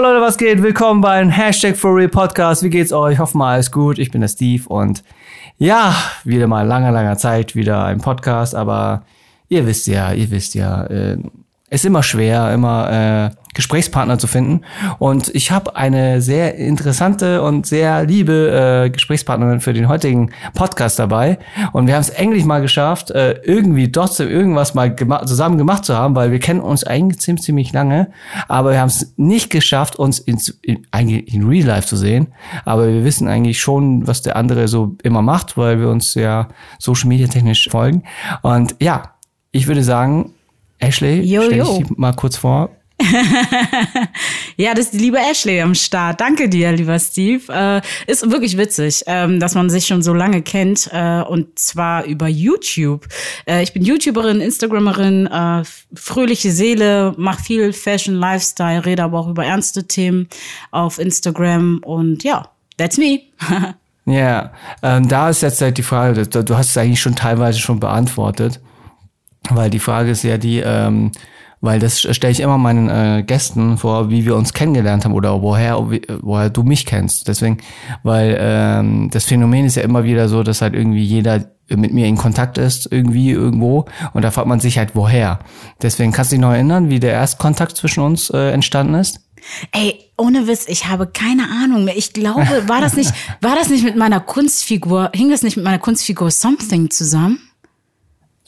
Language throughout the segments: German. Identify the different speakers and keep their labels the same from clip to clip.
Speaker 1: Leute, was geht? Willkommen beim Hashtag for Real Podcast. Wie geht's euch? Hoffen mal alles gut. Ich bin der Steve und ja, wieder mal langer, langer Zeit wieder ein Podcast, aber ihr wisst ja, ihr wisst ja, äh, ist immer schwer, immer äh, Gesprächspartner zu finden. Und ich habe eine sehr interessante und sehr liebe äh, Gesprächspartnerin für den heutigen Podcast dabei. Und wir haben es endlich mal geschafft, äh, irgendwie trotzdem irgendwas mal gema zusammen gemacht zu haben, weil wir kennen uns eigentlich ziemlich, ziemlich lange. Aber wir haben es nicht geschafft, uns in, in, eigentlich in Real Life zu sehen. Aber wir wissen eigentlich schon, was der andere so immer macht, weil wir uns ja Social Media technisch folgen. Und ja, ich würde sagen, Ashley,
Speaker 2: Jo,
Speaker 1: stell dich mal kurz vor.
Speaker 2: Ja, das ist die liebe Ashley am Start. Danke dir, lieber Steve. Äh, ist wirklich witzig, ähm, dass man sich schon so lange kennt äh, und zwar über YouTube. Äh, ich bin YouTuberin, Instagrammerin, äh, fröhliche Seele, mache viel Fashion, Lifestyle, rede aber auch über ernste Themen auf Instagram und ja, that's me.
Speaker 1: Ja, ähm, da ist jetzt halt die Frage, du hast es eigentlich schon teilweise schon beantwortet, weil die Frage ist ja die, ähm, weil das stelle ich immer meinen äh, Gästen vor, wie wir uns kennengelernt haben oder woher, woher du mich kennst. Deswegen, weil ähm, das Phänomen ist ja immer wieder so, dass halt irgendwie jeder mit mir in Kontakt ist, irgendwie irgendwo, und da fragt man sich halt, woher. Deswegen kannst du dich noch erinnern, wie der Erstkontakt zwischen uns äh, entstanden ist?
Speaker 2: Ey, ohne Witz, ich habe keine Ahnung mehr. Ich glaube, war das nicht, war das nicht mit meiner Kunstfigur, hing das nicht mit meiner Kunstfigur Something zusammen?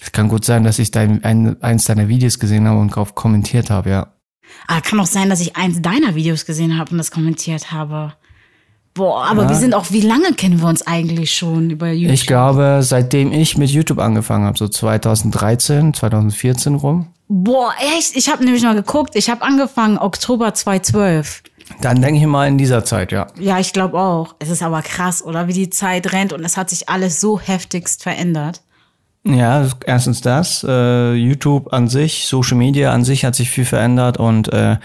Speaker 1: Es kann gut sein, dass ich dein, ein, eins deiner Videos gesehen habe und darauf kommentiert habe, ja.
Speaker 2: Ah, kann auch sein, dass ich eins deiner Videos gesehen habe und das kommentiert habe. Boah, aber
Speaker 1: Ja.
Speaker 2: wir sind auch, wie lange kennen wir uns eigentlich schon über YouTube?
Speaker 1: Ich glaube, seitdem ich mit YouTube angefangen habe, so 2013, 2014 rum,
Speaker 2: Boah, echt? Ich habe nämlich mal geguckt. Ich habe angefangen Oktober 2012.
Speaker 1: dann denke ich mal in dieser Zeit, ja.
Speaker 2: Ja, ich glaube auch. Es ist aber krass, oder? Wie die Zeit rennt und es hat sich alles so heftigst verändert.
Speaker 1: Ja, erstens das, äh, YouTube an sich, Social Media an sich hat sich viel verändert und äh,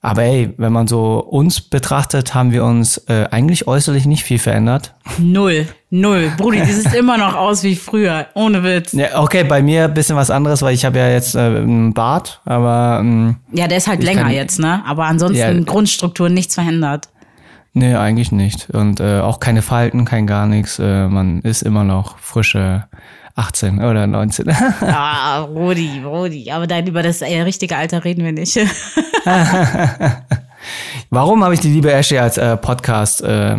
Speaker 1: aber ey, wenn man so uns betrachtet, haben wir uns äh, eigentlich äußerlich nicht viel verändert.
Speaker 2: Null. Null. Brudi, das sieht immer noch aus wie früher. Ohne Witz.
Speaker 1: Ja, okay, bei mir ein bisschen was anderes, weil ich habe ja jetzt äh, einen Bart, aber ähm,
Speaker 2: Ja, der ist halt länger
Speaker 1: kann-
Speaker 2: jetzt, ne? Aber ansonsten
Speaker 1: Ja.
Speaker 2: Grundstruktur nichts verändert.
Speaker 1: nee, eigentlich nicht. Und äh, auch keine Falten, kein gar nichts. Äh, man ist immer noch frische 18 oder 19.
Speaker 2: Ah, Rudi, Rudi. Aber dann über das äh, richtige Alter reden wir nicht.
Speaker 1: Warum habe ich die liebe Ashley als äh, Podcast äh,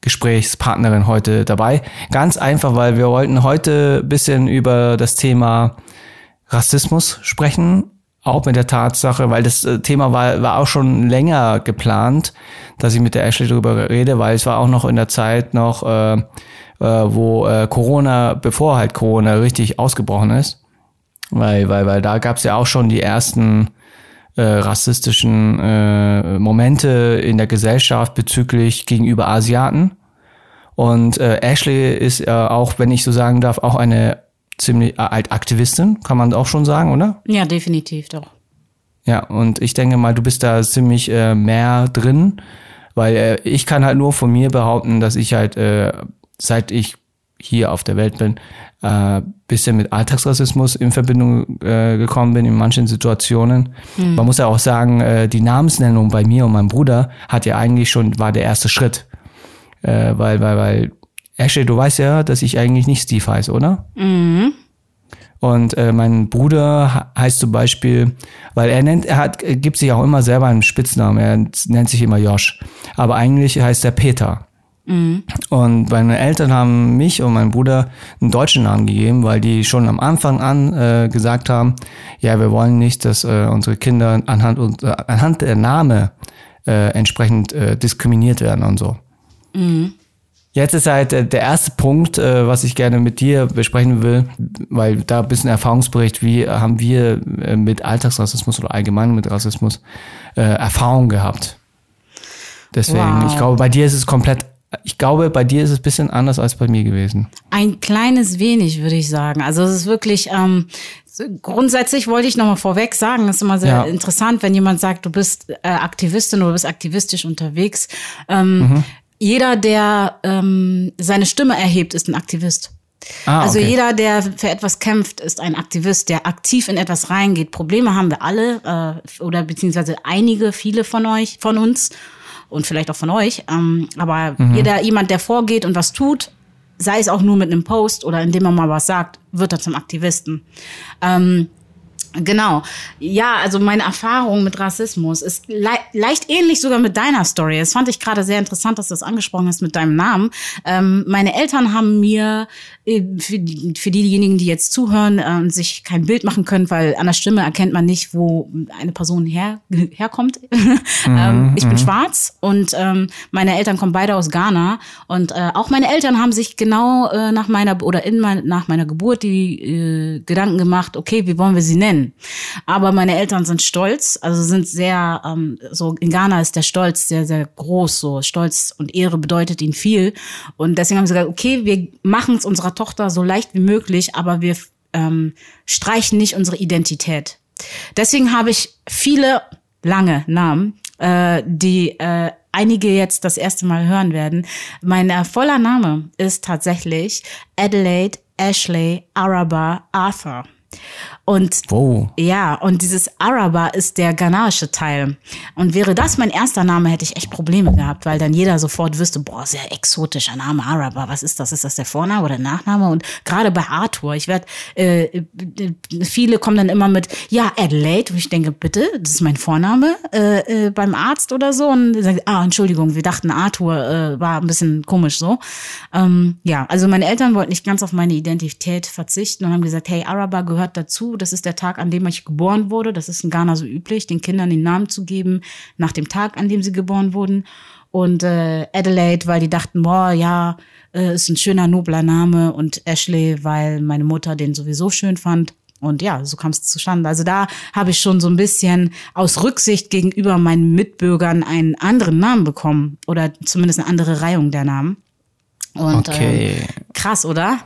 Speaker 1: Gesprächspartnerin heute dabei? Ganz einfach, weil wir wollten heute ein bisschen über das Thema Rassismus sprechen, auch mit der Tatsache, weil das äh, Thema war, war auch schon länger geplant, dass ich mit der Ashley darüber rede, weil es war auch noch in der Zeit noch, äh, äh, wo äh, Corona, bevor halt Corona richtig ausgebrochen ist, weil, weil, weil da gab es ja auch schon die ersten äh, rassistischen äh, Momente in der Gesellschaft bezüglich gegenüber Asiaten. Und äh, Ashley ist äh, auch, wenn ich so sagen darf, auch eine ziemlich äh, alt Aktivistin, kann man auch schon sagen, oder?
Speaker 2: ja, definitiv doch.
Speaker 1: Ja, und ich denke mal, du bist da ziemlich äh, mehr drin, weil äh, ich kann halt nur von mir behaupten, dass ich halt, äh, seit ich hier auf der Welt bin, äh, bisschen mit Alltagsrassismus in Verbindung äh, gekommen bin in manchen Situationen. Man muss ja auch sagen, äh, die Namensnennung bei mir und meinem Bruder hat ja eigentlich schon, war der erste Schritt. Äh, weil, weil, weil, Ashley, du weißt ja, dass ich eigentlich nicht Steve heiße, oder? Und äh, mein Bruder heißt zum Beispiel, weil er nennt, er hat, er gibt sich auch immer selber einen Spitznamen. Er nennt sich immer Josh. Aber eigentlich heißt er Peter. Und meine Eltern haben mich und meinen Bruder einen deutschen Namen gegeben, weil die schon am Anfang an äh, gesagt haben, ja, wir wollen nicht, dass äh, unsere Kinder anhand, und- äh, anhand der Name äh, entsprechend äh, diskriminiert werden und so. Jetzt ist halt der erste Punkt, was ich gerne mit dir besprechen will, weil da ein bisschen Erfahrungsbericht, wie haben wir mit Alltagsrassismus oder allgemein mit Rassismus Erfahrung gehabt. Deswegen,
Speaker 2: Wow.
Speaker 1: ich glaube, bei dir ist es komplett, ich glaube, bei dir ist es ein bisschen anders als bei mir gewesen.
Speaker 2: Ein kleines wenig, würde ich sagen. Also es ist wirklich, ähm, grundsätzlich wollte ich nochmal vorweg sagen, es ist immer sehr
Speaker 1: Ja.
Speaker 2: interessant, wenn jemand sagt, du bist äh, Aktivistin oder du bist aktivistisch unterwegs. Ähm, Jeder, der ähm, seine Stimme erhebt, ist ein Aktivist. Ah, also okay. jeder, der für etwas kämpft, ist ein Aktivist, der aktiv in etwas reingeht. Probleme haben wir alle äh, oder beziehungsweise einige, viele von euch, von uns und vielleicht auch von euch. Ähm, aber mhm. jeder, jemand, der vorgeht und was tut, sei es auch nur mit einem Post oder indem man mal was sagt, wird er zum Aktivisten. Ähm, Genau. Ja, also meine Erfahrung mit Rassismus ist le leicht ähnlich sogar mit deiner Story. Das fand ich gerade sehr interessant, dass du das angesprochen hast mit deinem Namen. Ähm, meine Eltern haben mir äh, für, die, für diejenigen, die jetzt zuhören äh, und sich kein Bild machen können, weil an der Stimme erkennt man nicht, wo eine Person her, herkommt. ähm, mhm, ich bin mhm. schwarz und ähm, meine Eltern kommen beide aus Ghana und äh, auch meine Eltern haben sich genau äh, nach meiner oder in mein, nach meiner Geburt die äh, Gedanken gemacht, okay, wie wollen wir sie nennen? Aber meine Eltern sind stolz, also sind sehr, ähm, so in Ghana ist der Stolz sehr, sehr groß, so Stolz und Ehre bedeutet ihnen viel. Und deswegen haben sie gesagt, okay, wir machen es unserer Tochter so leicht wie möglich, aber wir ähm, streichen nicht unsere Identität. Deswegen habe ich viele lange Namen, äh, die äh, einige jetzt das erste Mal hören werden. Mein äh, voller Name ist tatsächlich Adelaide Ashley Araba Arthur. Und wow. ja, und dieses Araba ist der ghanaische Teil. Und wäre das mein erster Name, hätte ich echt Probleme gehabt, weil dann jeder sofort wüsste, boah, sehr exotischer Name, Araba, was ist das? Ist das der Vorname oder der Nachname? Und gerade bei Arthur, ich werde, äh, viele kommen dann immer mit, ja, Adelaide, und ich denke, bitte, das ist mein Vorname äh, äh, beim Arzt oder so. Und sagt, ah, Entschuldigung, wir dachten, Arthur äh, war ein bisschen komisch so. Ähm, ja, also meine Eltern wollten nicht ganz auf meine Identität verzichten und haben gesagt, hey, Araba gehört dazu das ist der Tag, an dem ich geboren wurde. Das ist in Ghana so üblich, den Kindern den Namen zu geben nach dem Tag, an dem sie geboren wurden. Und äh, Adelaide, weil die dachten, boah, ja, äh, ist ein schöner, nobler Name. Und Ashley, weil meine Mutter den sowieso schön fand. Und ja, so kam es zustande. Also da habe ich schon so ein bisschen aus Rücksicht gegenüber meinen Mitbürgern einen anderen Namen bekommen oder zumindest eine andere Reihung der Namen. Und okay. ähm, krass, oder?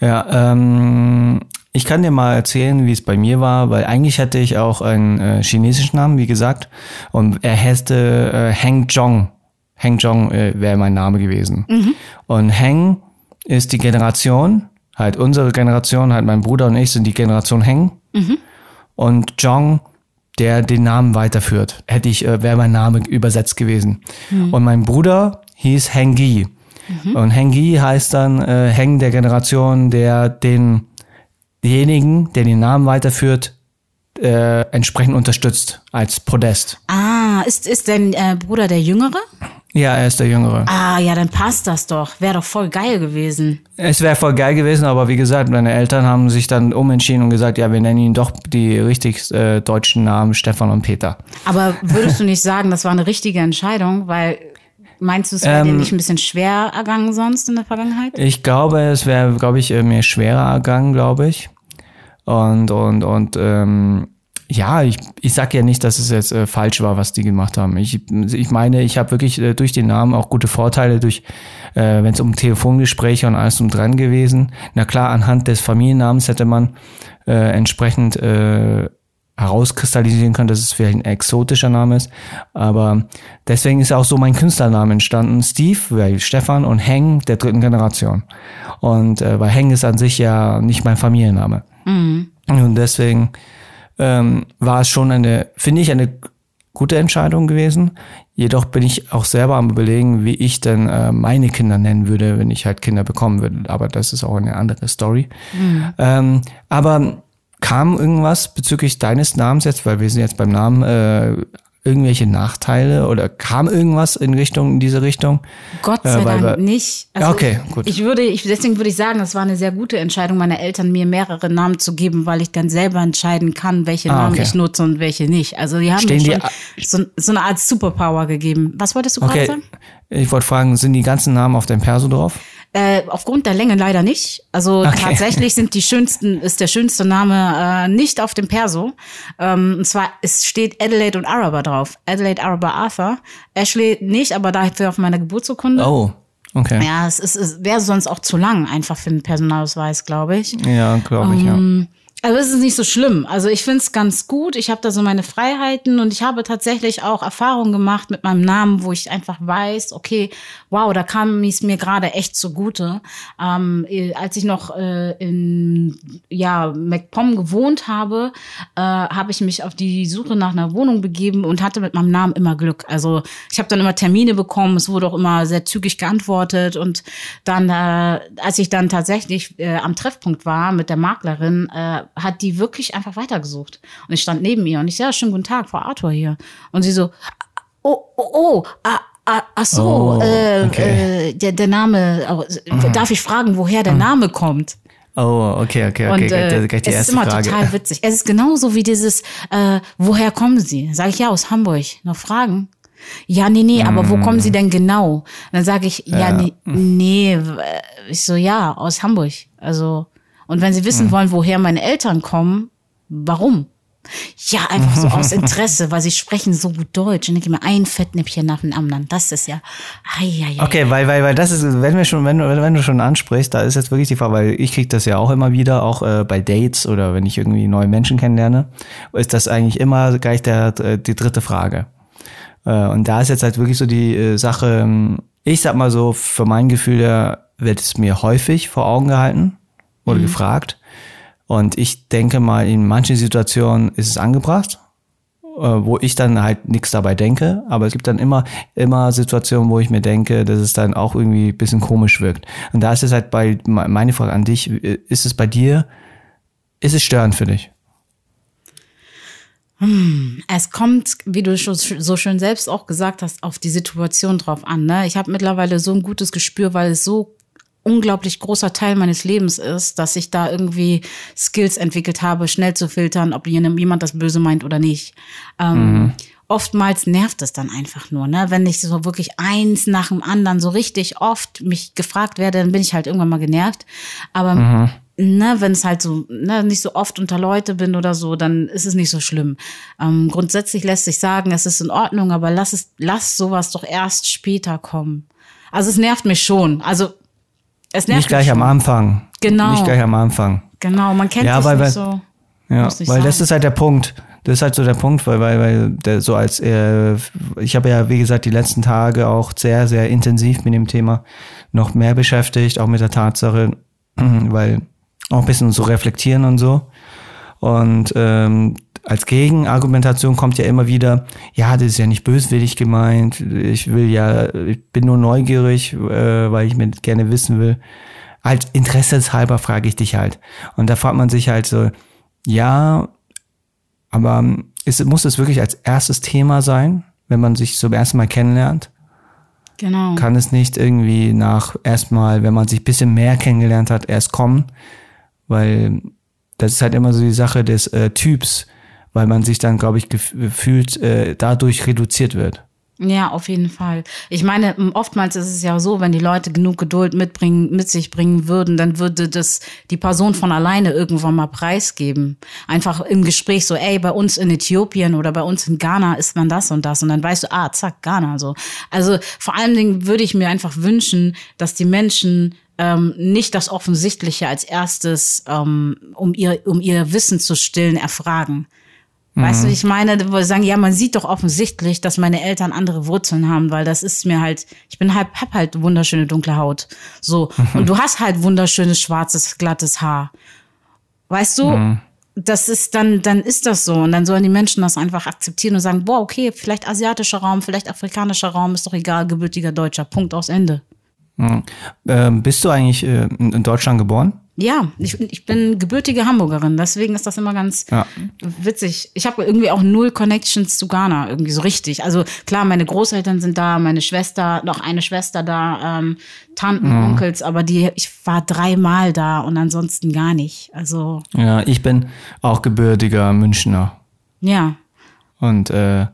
Speaker 1: Ja, ähm, ich kann dir mal erzählen, wie es bei mir war, weil eigentlich hatte ich auch einen äh, chinesischen Namen, wie gesagt, und er heißte äh, Heng Zhong. Heng Zhong äh, wäre mein Name gewesen. Mhm. Und Heng ist die Generation, halt unsere Generation, halt mein Bruder und ich sind die Generation Heng. Mhm. Und Zhong, der den Namen weiterführt, hätte ich, äh, wäre mein Name übersetzt gewesen. Mhm. Und mein Bruder hieß Hengi. Mhm. Und Hengi heißt dann äh, Heng der Generation, der den denjenigen, der den Namen weiterführt, äh, entsprechend unterstützt als Podest.
Speaker 2: Ah, ist, ist dein äh, Bruder der Jüngere?
Speaker 1: Ja, er ist der Jüngere.
Speaker 2: Ah, ja, dann passt das doch. Wäre doch voll geil gewesen.
Speaker 1: Es wäre voll geil gewesen, aber wie gesagt, meine Eltern haben sich dann umentschieden und gesagt, ja, wir nennen ihn doch die richtig äh, deutschen Namen Stefan und Peter.
Speaker 2: Aber würdest du nicht sagen, das war eine richtige Entscheidung, weil Meinst du, es wäre ähm, dir nicht ein bisschen schwer ergangen sonst in der Vergangenheit?
Speaker 1: Ich glaube, es wäre, glaube ich, äh, mir schwerer ergangen, glaube ich. Und, und, und ähm, ja, ich, ich sag ja nicht, dass es jetzt äh, falsch war, was die gemacht haben. Ich, ich meine, ich habe wirklich äh, durch den Namen auch gute Vorteile, durch äh, wenn es um Telefongespräche und alles um dran gewesen. Na klar, anhand des Familiennamens hätte man äh, entsprechend äh, herauskristallisieren können, dass es vielleicht ein exotischer Name ist. Aber deswegen ist auch so mein Künstlername entstanden. Steve, weil Stefan und Heng der dritten Generation. Und äh, weil Heng ist an sich ja nicht mein Familienname. Mhm. Und deswegen ähm, war es schon eine, finde ich, eine gute Entscheidung gewesen. Jedoch bin ich auch selber am überlegen, wie ich denn äh, meine Kinder nennen würde, wenn ich halt Kinder bekommen würde. Aber das ist auch eine andere Story. Mhm. Ähm, aber kam irgendwas bezüglich deines Namens jetzt, weil wir sind jetzt beim Namen äh, irgendwelche Nachteile oder kam irgendwas in Richtung in diese Richtung?
Speaker 2: Gott sei äh, Dank wir, nicht.
Speaker 1: Also okay, gut.
Speaker 2: Ich würde, ich, deswegen würde ich sagen, es war eine sehr gute Entscheidung meiner Eltern, mir mehrere Namen zu geben, weil ich dann selber entscheiden kann, welche ah, Namen okay. ich nutze und welche nicht. Also die haben Stehen mir schon so, so, eine Art Superpower gegeben. Was wolltest du okay. gerade sagen?
Speaker 1: Ich wollte fragen, sind die ganzen Namen auf deinem Perso drauf?
Speaker 2: Äh, aufgrund der Länge leider nicht. Also okay. tatsächlich sind die schönsten, ist der schönste Name äh, nicht auf dem Perso. Ähm, und zwar, es steht Adelaide und Araba drauf. Adelaide Araba Arthur. Ashley nicht, aber dafür auf meiner Geburtsurkunde.
Speaker 1: Oh. Okay.
Speaker 2: Ja, es, ist, es wäre sonst auch zu lang, einfach für einen Personalausweis, glaube ich.
Speaker 1: Ja, glaube ich, um, ja.
Speaker 2: Also es ist nicht so schlimm. Also ich finde es ganz gut. Ich habe da so meine Freiheiten und ich habe tatsächlich auch Erfahrungen gemacht mit meinem Namen, wo ich einfach weiß, okay, wow, da kam es mir gerade echt zugute. Ähm, als ich noch äh, in ja, MacPom gewohnt habe, äh, habe ich mich auf die Suche nach einer Wohnung begeben und hatte mit meinem Namen immer Glück. Also ich habe dann immer Termine bekommen, es wurde auch immer sehr zügig geantwortet und dann, äh, als ich dann tatsächlich äh, am Treffpunkt war mit der Maklerin, äh, hat die wirklich einfach weitergesucht. Und ich stand neben ihr und ich sage, ja, schönen guten Tag, Frau Arthur hier. Und sie so, oh, oh, oh, ah, ah, ach so, oh, äh, okay. äh, der, der Name, mhm. darf ich fragen, woher der mhm. Name kommt?
Speaker 1: Oh, okay, okay, okay. Und,
Speaker 2: äh, die es ist immer Frage. total witzig. Es ist genauso wie dieses, äh, woher kommen Sie? Sag ich ja, aus Hamburg. Noch Fragen? Ja, nee, nee, aber wo kommen Sie denn genau? Dann sage ich, ja, ja, nee, nee, ich so, ja, aus Hamburg. Also, und wenn Sie wissen mhm. wollen, woher meine Eltern kommen, warum? Ja, einfach so aus Interesse, weil sie sprechen so gut Deutsch. Und ich mir ein Fettnäpfchen nach dem anderen. Das ist ja. Ai, ai,
Speaker 1: ai. Okay, weil, weil, weil das ist, wenn wir schon, wenn, wenn du schon ansprichst, da ist jetzt wirklich die Frage, weil ich kriege das ja auch immer wieder, auch äh, bei Dates oder wenn ich irgendwie neue Menschen kennenlerne, ist das eigentlich immer gleich der, die dritte Frage. Äh, und da ist jetzt halt wirklich so die äh, Sache, ähm, ich sag mal so, für mein Gefühl, da wird es mir häufig vor Augen gehalten oder mhm. gefragt. Und ich denke mal, in manchen Situationen ist es angebracht, äh, wo ich dann halt nichts dabei denke. Aber es gibt dann immer, immer Situationen, wo ich mir denke, dass es dann auch irgendwie ein bisschen komisch wirkt. Und da ist es halt bei, meine Frage an dich, ist es bei dir, ist es störend für dich?
Speaker 2: Hm, es kommt, wie du schon so schön selbst auch gesagt hast, auf die Situation drauf an. Ne? Ich habe mittlerweile so ein gutes Gespür, weil es so unglaublich großer Teil meines Lebens ist, dass ich da irgendwie Skills entwickelt habe, schnell zu filtern, ob jemand das böse meint oder nicht. Ähm, mhm. Oftmals nervt es dann einfach nur, ne? Wenn ich so wirklich eins nach dem anderen so richtig oft mich gefragt werde, dann bin ich halt irgendwann mal genervt. Aber mhm. ne, wenn es halt so ne, nicht so oft unter Leute bin oder so, dann ist es nicht so schlimm. Ähm, grundsätzlich lässt sich sagen, es ist in Ordnung, aber lass es, lass sowas doch erst später kommen. Also es nervt mich schon. Also
Speaker 1: es nervt nicht gleich am Anfang.
Speaker 2: Genau.
Speaker 1: Nicht gleich am Anfang.
Speaker 2: Genau, man kennt ja, sich weil, nicht so.
Speaker 1: Ja, weil sagen. das ist halt der Punkt. Das ist halt so der Punkt, weil, weil, weil der, so als äh, ich habe ja, wie gesagt, die letzten Tage auch sehr, sehr intensiv mit dem Thema noch mehr beschäftigt, auch mit der Tatsache, weil auch ein bisschen so reflektieren und so. Und ähm, als Gegenargumentation kommt ja immer wieder, ja, das ist ja nicht böswillig gemeint, ich will ja, ich bin nur neugierig, äh, weil ich mir gerne wissen will. Halt interesseshalber frage ich dich halt. Und da fragt man sich halt so, ja, aber ist, muss es wirklich als erstes Thema sein, wenn man sich zum ersten Mal kennenlernt?
Speaker 2: Genau.
Speaker 1: Kann es nicht irgendwie nach erstmal, wenn man sich bisschen mehr kennengelernt hat, erst kommen? Weil das ist halt immer so die Sache des äh, Typs weil man sich dann, glaube ich, gefühlt äh, dadurch reduziert wird.
Speaker 2: Ja, auf jeden Fall. Ich meine, oftmals ist es ja so, wenn die Leute genug Geduld mitbringen, mit sich bringen würden, dann würde das die Person von alleine irgendwann mal preisgeben. Einfach im Gespräch so, ey, bei uns in Äthiopien oder bei uns in Ghana ist man das und das. Und dann weißt du, ah, zack, Ghana. So. Also vor allen Dingen würde ich mir einfach wünschen, dass die Menschen ähm, nicht das Offensichtliche als erstes, ähm, um, ihr, um ihr Wissen zu stillen, erfragen. Weißt du, mhm. ich meine, wo sagen, ja, man sieht doch offensichtlich, dass meine Eltern andere Wurzeln haben, weil das ist mir halt, ich bin halt, hab halt wunderschöne dunkle Haut. So. Und du hast halt wunderschönes, schwarzes, glattes Haar. Weißt du? Mhm. Das ist dann, dann ist das so. Und dann sollen die Menschen das einfach akzeptieren und sagen, boah, okay, vielleicht asiatischer Raum, vielleicht afrikanischer Raum, ist doch egal, gebürtiger Deutscher. Punkt aus Ende.
Speaker 1: Mhm. Ähm, bist du eigentlich äh, in Deutschland geboren?
Speaker 2: Ja, ich, ich bin gebürtige Hamburgerin, deswegen ist das immer ganz ja. witzig. Ich habe irgendwie auch null Connections zu Ghana, irgendwie so richtig. Also klar, meine Großeltern sind da, meine Schwester, noch eine Schwester da, ähm, Tanten, mhm. Onkels, aber die, ich war dreimal da und ansonsten gar nicht. Also.
Speaker 1: Ja, ich bin auch gebürtiger Münchner.
Speaker 2: Ja.
Speaker 1: Und äh,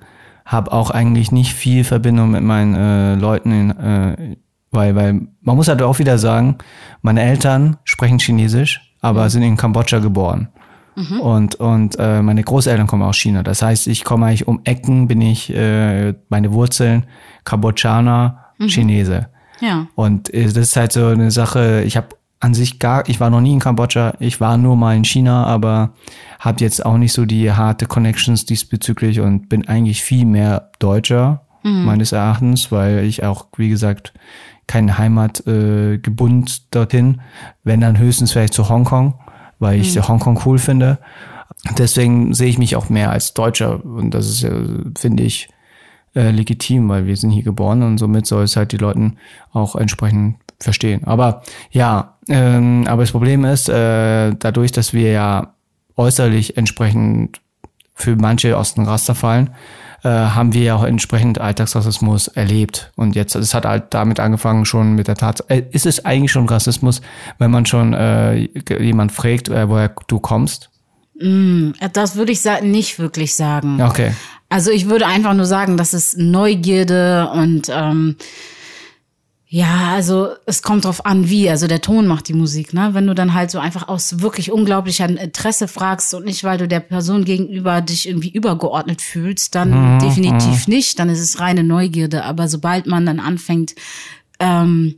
Speaker 1: habe auch eigentlich nicht viel Verbindung mit meinen äh, Leuten in, äh, weil, weil man muss halt auch wieder sagen, meine Eltern sprechen Chinesisch, aber mhm. sind in Kambodscha geboren. Mhm. Und, und äh, meine Großeltern kommen aus China. Das heißt, ich komme eigentlich um Ecken, bin ich äh, meine Wurzeln Kambodschaner, mhm. Chinese.
Speaker 2: Ja.
Speaker 1: Und äh, das ist halt so eine Sache, ich habe an sich gar, ich war noch nie in Kambodscha, ich war nur mal in China, aber habe jetzt auch nicht so die harte Connections diesbezüglich und bin eigentlich viel mehr Deutscher mhm. meines Erachtens, weil ich auch, wie gesagt, keine Heimat äh, dorthin, wenn dann höchstens vielleicht zu Hongkong, weil ich mhm. Hongkong cool finde. Deswegen sehe ich mich auch mehr als Deutscher und das ist, äh, finde ich, äh, legitim, weil wir sind hier geboren und somit soll es halt die Leuten auch entsprechend verstehen. Aber ja, ähm, aber das Problem ist, äh, dadurch, dass wir ja äußerlich entsprechend für manche aus dem Raster fallen, äh, haben wir ja auch entsprechend Alltagsrassismus erlebt. Und jetzt, es hat halt damit angefangen schon mit der Tat, äh, ist es eigentlich schon Rassismus, wenn man schon äh, jemand fragt, äh, woher du kommst?
Speaker 2: Mm, das würde ich nicht wirklich sagen.
Speaker 1: Okay.
Speaker 2: Also ich würde einfach nur sagen, das ist Neugierde und ähm, ja, also es kommt drauf an, wie. Also der Ton macht die Musik, ne? Wenn du dann halt so einfach aus wirklich unglaublicher Interesse fragst und nicht, weil du der Person gegenüber dich irgendwie übergeordnet fühlst, dann mhm, definitiv mhm. nicht. Dann ist es reine Neugierde. Aber sobald man dann anfängt, ähm,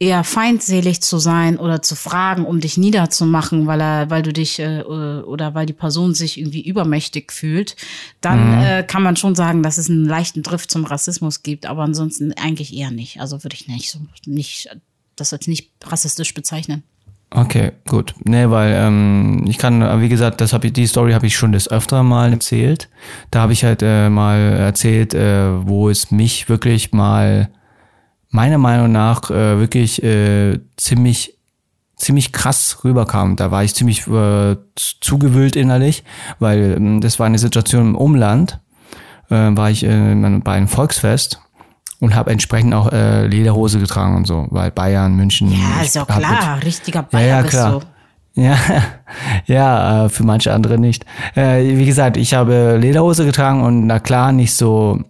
Speaker 2: eher feindselig zu sein oder zu fragen, um dich niederzumachen, weil er, weil du dich äh, oder weil die Person sich irgendwie übermächtig fühlt, dann mhm. äh, kann man schon sagen, dass es einen leichten Drift zum Rassismus gibt, aber ansonsten eigentlich eher nicht. Also würde ich nicht so nicht das als nicht rassistisch bezeichnen.
Speaker 1: Okay, gut. Nee, weil ähm, ich kann, wie gesagt, das hab ich, die Story habe ich schon das öfter mal erzählt. Da habe ich halt äh, mal erzählt, äh, wo es mich wirklich mal meiner Meinung nach äh, wirklich äh, ziemlich ziemlich krass rüberkam. Da war ich ziemlich äh, zugewühlt innerlich, weil ähm, das war eine Situation im Umland. Äh, war ich äh, bei einem Volksfest und habe entsprechend auch äh, Lederhose getragen und so, weil Bayern, München.
Speaker 2: Ja, ist doch klar, mit, richtiger Bayer ja, ja, klar. bist du.
Speaker 1: Ja, ja, äh, für manche andere nicht. Äh, wie gesagt, ich habe Lederhose getragen und na klar nicht so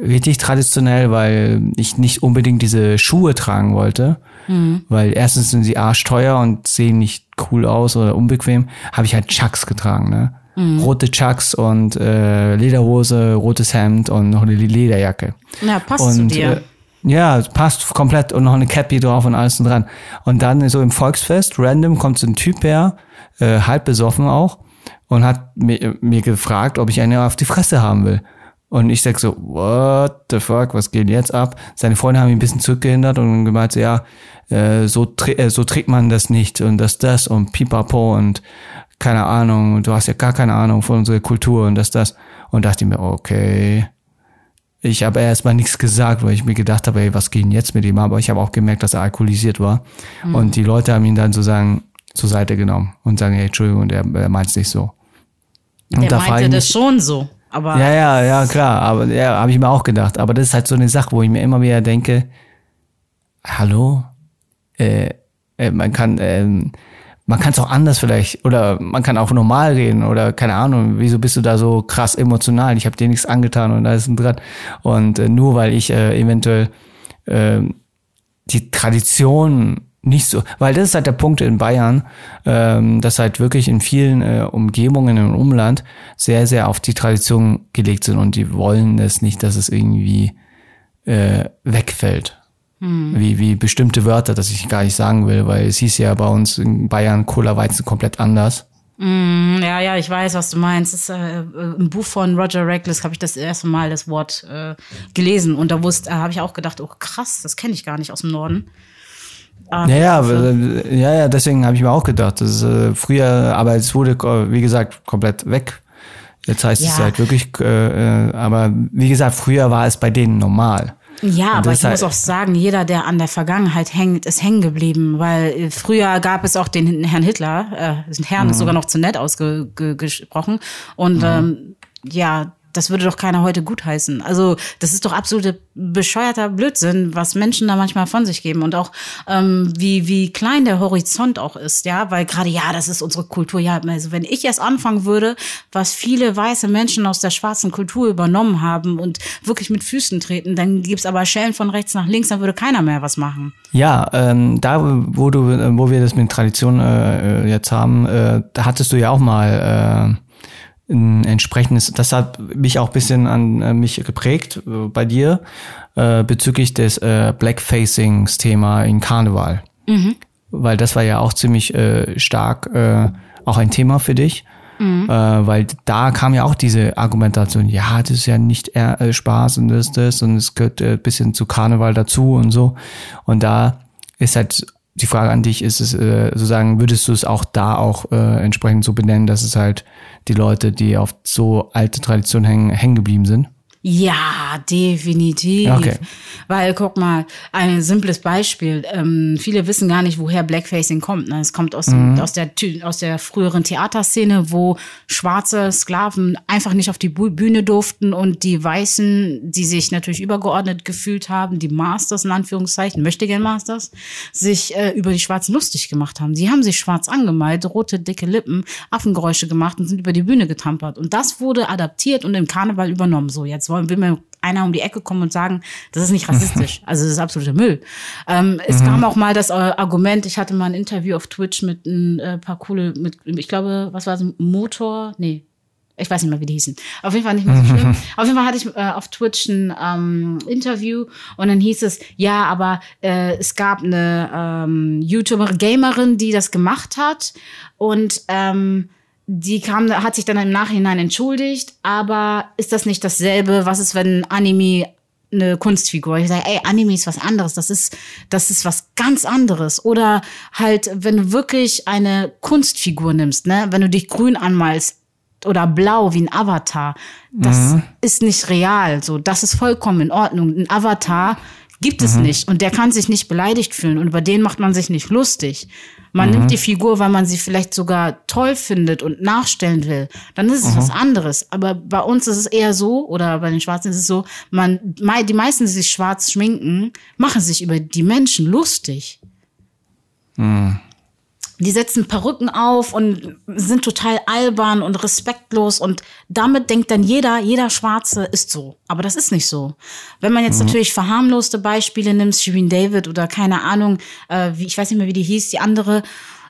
Speaker 1: richtig traditionell, weil ich nicht unbedingt diese Schuhe tragen wollte. Mhm. Weil erstens sind sie arschteuer und sehen nicht cool aus oder unbequem. Habe ich halt Chucks getragen, ne? Mhm. Rote Chucks und äh, Lederhose, rotes Hemd und noch eine Lederjacke.
Speaker 2: Ja, passt und, zu dir. Äh,
Speaker 1: ja, passt komplett und noch eine Cappy drauf und alles dran. Und dann so im Volksfest, random, kommt so ein Typ her, äh, halb besoffen auch, und hat mir, mir gefragt, ob ich eine auf die Fresse haben will. Und ich sag so, what the fuck, was geht jetzt ab? Seine Freunde haben ihn ein bisschen zurückgehindert und gemeint, so, ja, äh, so, äh, so trägt man das nicht und das, das und pipapo und keine Ahnung, du hast ja gar keine Ahnung von unserer Kultur und das, das. Und dachte mir, okay. Ich habe erstmal nichts gesagt, weil ich mir gedacht habe, ey, was geht denn jetzt mit ihm? Aber ich habe auch gemerkt, dass er alkoholisiert war. Mhm. Und die Leute haben ihn dann sozusagen zur Seite genommen und sagen, hey, Entschuldigung, er, er meint es nicht so.
Speaker 2: Und der da meinte das schon so. Aber
Speaker 1: ja, ja, ja, klar. Aber ja, habe ich mir auch gedacht. Aber das ist halt so eine Sache, wo ich mir immer wieder denke, hallo, äh, äh, man kann, äh, man kann es auch anders vielleicht oder man kann auch normal reden oder keine Ahnung, wieso bist du da so krass emotional? Ich habe dir nichts angetan und da ist ein dran. Und äh, nur weil ich äh, eventuell äh, die Tradition nicht so, weil das ist halt der Punkt in Bayern, ähm, dass halt wirklich in vielen äh, Umgebungen im Umland sehr, sehr auf die Tradition gelegt sind und die wollen es nicht, dass es irgendwie äh, wegfällt. Hm. Wie, wie bestimmte Wörter, das ich gar nicht sagen will, weil es hieß ja bei uns in Bayern Cola Weizen komplett anders.
Speaker 2: Mm, ja, ja, ich weiß, was du meinst. Das ist, äh, Im Buch von Roger Reckless habe ich das erste Mal das Wort äh, gelesen und da wusste, äh, habe ich auch gedacht, oh krass, das kenne ich gar nicht aus dem Norden.
Speaker 1: Ah, ja, ja, ja, ja, deswegen habe ich mir auch gedacht, das ist, äh, früher, aber es wurde, wie gesagt, komplett weg. Jetzt heißt ja. es halt wirklich, äh, äh, aber wie gesagt, früher war es bei denen normal.
Speaker 2: Ja, aber ich muss auch sagen, jeder, der an der Vergangenheit hängt, ist hängen geblieben, weil äh, früher gab es auch den Herrn Hitler, äh, Herrn mhm. ist sogar noch zu nett ausgesprochen und mhm. ähm, ja, das würde doch keiner heute gutheißen. Also das ist doch absolute bescheuerter Blödsinn, was Menschen da manchmal von sich geben und auch ähm, wie wie klein der Horizont auch ist, ja, weil gerade ja, das ist unsere Kultur. Ja, also wenn ich erst anfangen würde, was viele weiße Menschen aus der schwarzen Kultur übernommen haben und wirklich mit Füßen treten, dann gibt's aber Schellen von rechts nach links, dann würde keiner mehr was machen.
Speaker 1: Ja, ähm, da wo du wo wir das mit Tradition äh, jetzt haben, äh, da hattest du ja auch mal äh, ein entsprechendes, das hat mich auch bisschen an äh, mich geprägt äh, bei dir äh, bezüglich des äh, Blackfacings-Thema in Karneval. Mhm. weil das war ja auch ziemlich äh, stark äh, auch ein Thema für dich. Mhm. Äh, weil da kam ja auch diese Argumentation, ja, das ist ja nicht eher, äh, Spaß und das, das und es gehört äh, bisschen zu Karneval dazu und so. Und da ist halt die Frage an dich, ist es äh, sozusagen, würdest du es auch da auch äh, entsprechend so benennen, dass es halt die Leute, die auf so alte Traditionen hängen, hängen geblieben sind?
Speaker 2: Ja, definitiv. Okay. Weil, guck mal, ein simples Beispiel. Ähm, viele wissen gar nicht, woher Blackfacing kommt. Ne? Es kommt aus, mhm. aus, der, aus der früheren Theaterszene, wo schwarze Sklaven einfach nicht auf die Bühne durften und die Weißen, die sich natürlich übergeordnet gefühlt haben, die Masters in Anführungszeichen, möchte gern Masters, sich äh, über die Schwarzen lustig gemacht haben. Sie haben sich schwarz angemalt, rote, dicke Lippen, Affengeräusche gemacht und sind über die Bühne getampert. Und das wurde adaptiert und im Karneval übernommen. So, jetzt wollen, will mir einer um die Ecke kommen und sagen, das ist nicht rassistisch. Also das ist absoluter Müll. Ähm, es mhm. kam auch mal das äh, Argument, ich hatte mal ein Interview auf Twitch mit ein äh, paar coole, mit, ich glaube, was war es, Motor? Nee, ich weiß nicht mehr, wie die hießen. Auf jeden Fall nicht mehr so schlimm. auf jeden Fall hatte ich äh, auf Twitch ein ähm, Interview und dann hieß es, ja, aber äh, es gab eine ähm, YouTuber, Gamerin, die das gemacht hat und ähm, die kam, hat sich dann im Nachhinein entschuldigt, aber ist das nicht dasselbe? Was ist, wenn Anime eine Kunstfigur? Ich sage, ey, Anime ist was anderes, das ist, das ist was ganz anderes. Oder halt, wenn du wirklich eine Kunstfigur nimmst, ne, wenn du dich grün anmalst, oder blau wie ein Avatar, das mhm. ist nicht real. So, das ist vollkommen in Ordnung. Ein Avatar gibt es mhm. nicht und der kann sich nicht beleidigt fühlen und über den macht man sich nicht lustig. Man mhm. nimmt die Figur, weil man sie vielleicht sogar toll findet und nachstellen will. Dann ist es mhm. was anderes. Aber bei uns ist es eher so, oder bei den Schwarzen ist es so, man, die meisten, die sich schwarz schminken, machen sich über die Menschen lustig. Mhm die setzen Perücken auf und sind total albern und respektlos und damit denkt dann jeder, jeder Schwarze ist so. Aber das ist nicht so. Wenn man jetzt mhm. natürlich verharmloste Beispiele nimmt, Shirin David oder keine Ahnung, äh, wie, ich weiß nicht mehr, wie die hieß, die andere,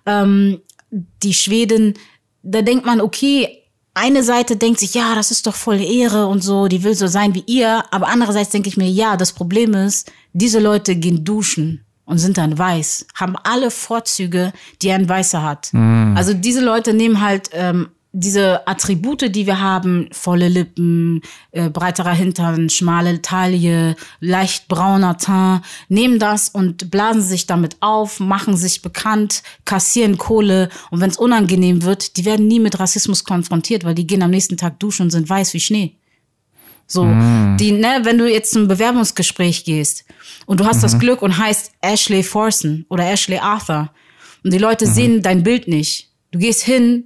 Speaker 2: ähm, die Schwedin, da denkt man, okay, eine Seite denkt sich, ja, das ist doch voll Ehre und so, die will so sein wie ihr, aber andererseits denke ich mir, ja, das Problem ist, diese Leute gehen duschen und sind dann weiß, haben alle Vorzüge, die ein Weißer hat. Mm. Also diese Leute nehmen halt ähm, diese Attribute, die wir haben, volle Lippen, äh, breiterer Hintern, schmale Taille, leicht brauner Teint, nehmen das und blasen sich damit auf, machen sich bekannt, kassieren Kohle und wenn es unangenehm wird, die werden nie mit Rassismus konfrontiert, weil die gehen am nächsten Tag duschen und sind weiß wie Schnee. So, mm. die, ne, wenn du jetzt zum Bewerbungsgespräch gehst und du hast mhm. das Glück und heißt Ashley Forson oder Ashley Arthur und die Leute mhm. sehen dein Bild nicht. Du gehst hin,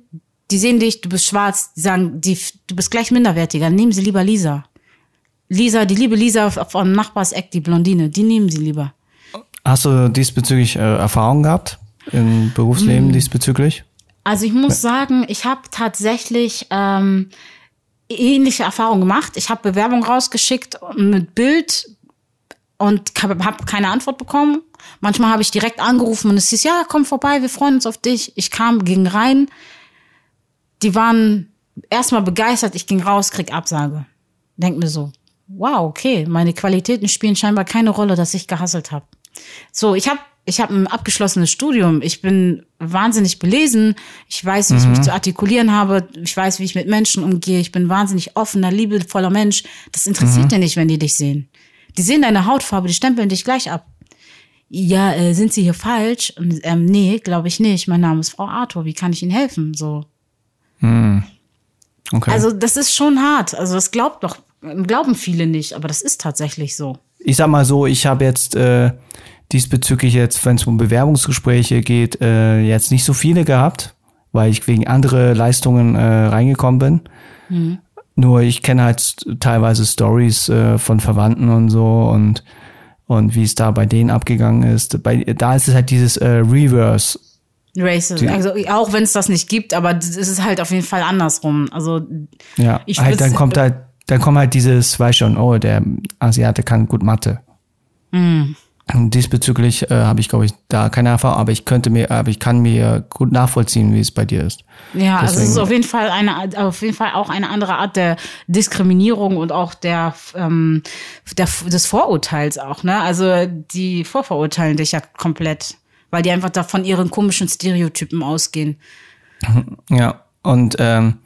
Speaker 2: die sehen dich, du bist schwarz, die sagen, die, du bist gleich minderwertiger, nehmen sie lieber Lisa. Lisa, die liebe Lisa vom Nachbarseck, die Blondine, die nehmen sie lieber.
Speaker 1: Hast du diesbezüglich äh, Erfahrungen gehabt im Berufsleben mm. diesbezüglich?
Speaker 2: Also ich muss sagen, ich habe tatsächlich ähm, ähnliche Erfahrungen gemacht. Ich habe Bewerbung rausgeschickt mit Bild und habe keine Antwort bekommen. Manchmal habe ich direkt angerufen und es hieß, ja, komm vorbei, wir freuen uns auf dich. Ich kam, ging rein. Die waren erstmal begeistert, ich ging raus, krieg Absage. Denk mir so, wow, okay, meine Qualitäten spielen scheinbar keine Rolle, dass ich gehasselt habe. So, ich habe ich habe ein abgeschlossenes Studium. Ich bin wahnsinnig belesen. Ich weiß, wie mhm. ich mich mhm. zu artikulieren habe. Ich weiß, wie ich mit Menschen umgehe. Ich bin wahnsinnig offener, liebevoller Mensch. Das interessiert mhm. dir nicht, wenn die dich sehen. Die sehen deine Hautfarbe, die stempeln dich gleich ab. Ja, äh, sind sie hier falsch? Und, ähm, nee, glaube ich nicht. Mein Name ist Frau Arthur. Wie kann ich Ihnen helfen? So. Mhm. Okay. Also das ist schon hart. Also das glaubt doch, glauben viele nicht, aber das ist tatsächlich so.
Speaker 1: Ich sag mal so, ich habe jetzt äh, diesbezüglich jetzt, wenn es um Bewerbungsgespräche geht, äh, jetzt nicht so viele gehabt, weil ich wegen andere Leistungen äh, reingekommen bin. Mhm. Nur ich kenne halt teilweise Stories äh, von Verwandten und so und und wie es da bei denen abgegangen ist. Bei, da ist es halt dieses äh, Reverse.
Speaker 2: Racism. Also auch wenn es das nicht gibt, aber es ist halt auf jeden Fall andersrum. Also
Speaker 1: ja, halt dann kommt halt dann kommt halt dieses, weiß schon, oh, der Asiate kann gut Mathe. Mm. Diesbezüglich äh, habe ich, glaube ich, da keine Erfahrung, aber ich könnte mir, aber ich kann mir gut nachvollziehen, wie es bei dir ist.
Speaker 2: Ja, Deswegen. also es ist auf jeden Fall eine, auf jeden Fall auch eine andere Art der Diskriminierung und auch der, ähm, der des Vorurteils auch, ne? Also die vorverurteilen dich ja komplett. weil die einfach da von ihren komischen Stereotypen ausgehen.
Speaker 1: Ja, und ähm,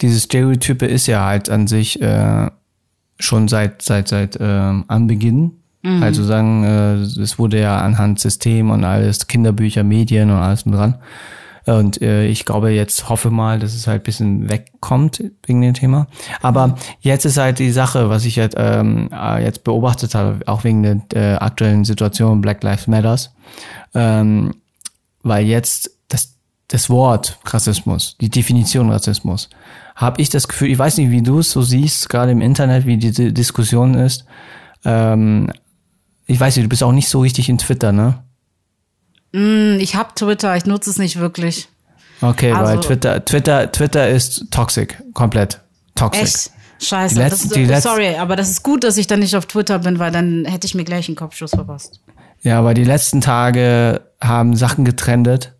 Speaker 1: diese Stereotype ist ja halt an sich äh, schon seit seit seit ähm, Anbeginn. Mhm. Also sagen, äh, es wurde ja anhand System und alles, Kinderbücher, Medien und alles dran. Und äh, ich glaube jetzt, hoffe mal, dass es halt bisschen wegkommt wegen dem Thema. Aber jetzt ist halt die Sache, was ich halt, ähm, äh, jetzt beobachtet habe, auch wegen der äh, aktuellen Situation Black Lives Matters. Ähm, weil jetzt das, das Wort Rassismus, die Definition Rassismus, habe ich das Gefühl, ich weiß nicht, wie du es so siehst, gerade im Internet, wie diese Diskussion ist. Ähm, ich weiß nicht, du bist auch nicht so richtig in Twitter, ne?
Speaker 2: Mm, ich habe Twitter, ich nutze es nicht wirklich.
Speaker 1: Okay, also, weil Twitter, Twitter, Twitter ist toxic, komplett toxic. Echt?
Speaker 2: Scheiße. Die letzten, die sorry, aber das ist gut, dass ich dann nicht auf Twitter bin, weil dann hätte ich mir gleich einen Kopfschuss verpasst.
Speaker 1: Ja, aber die letzten Tage haben Sachen getrendet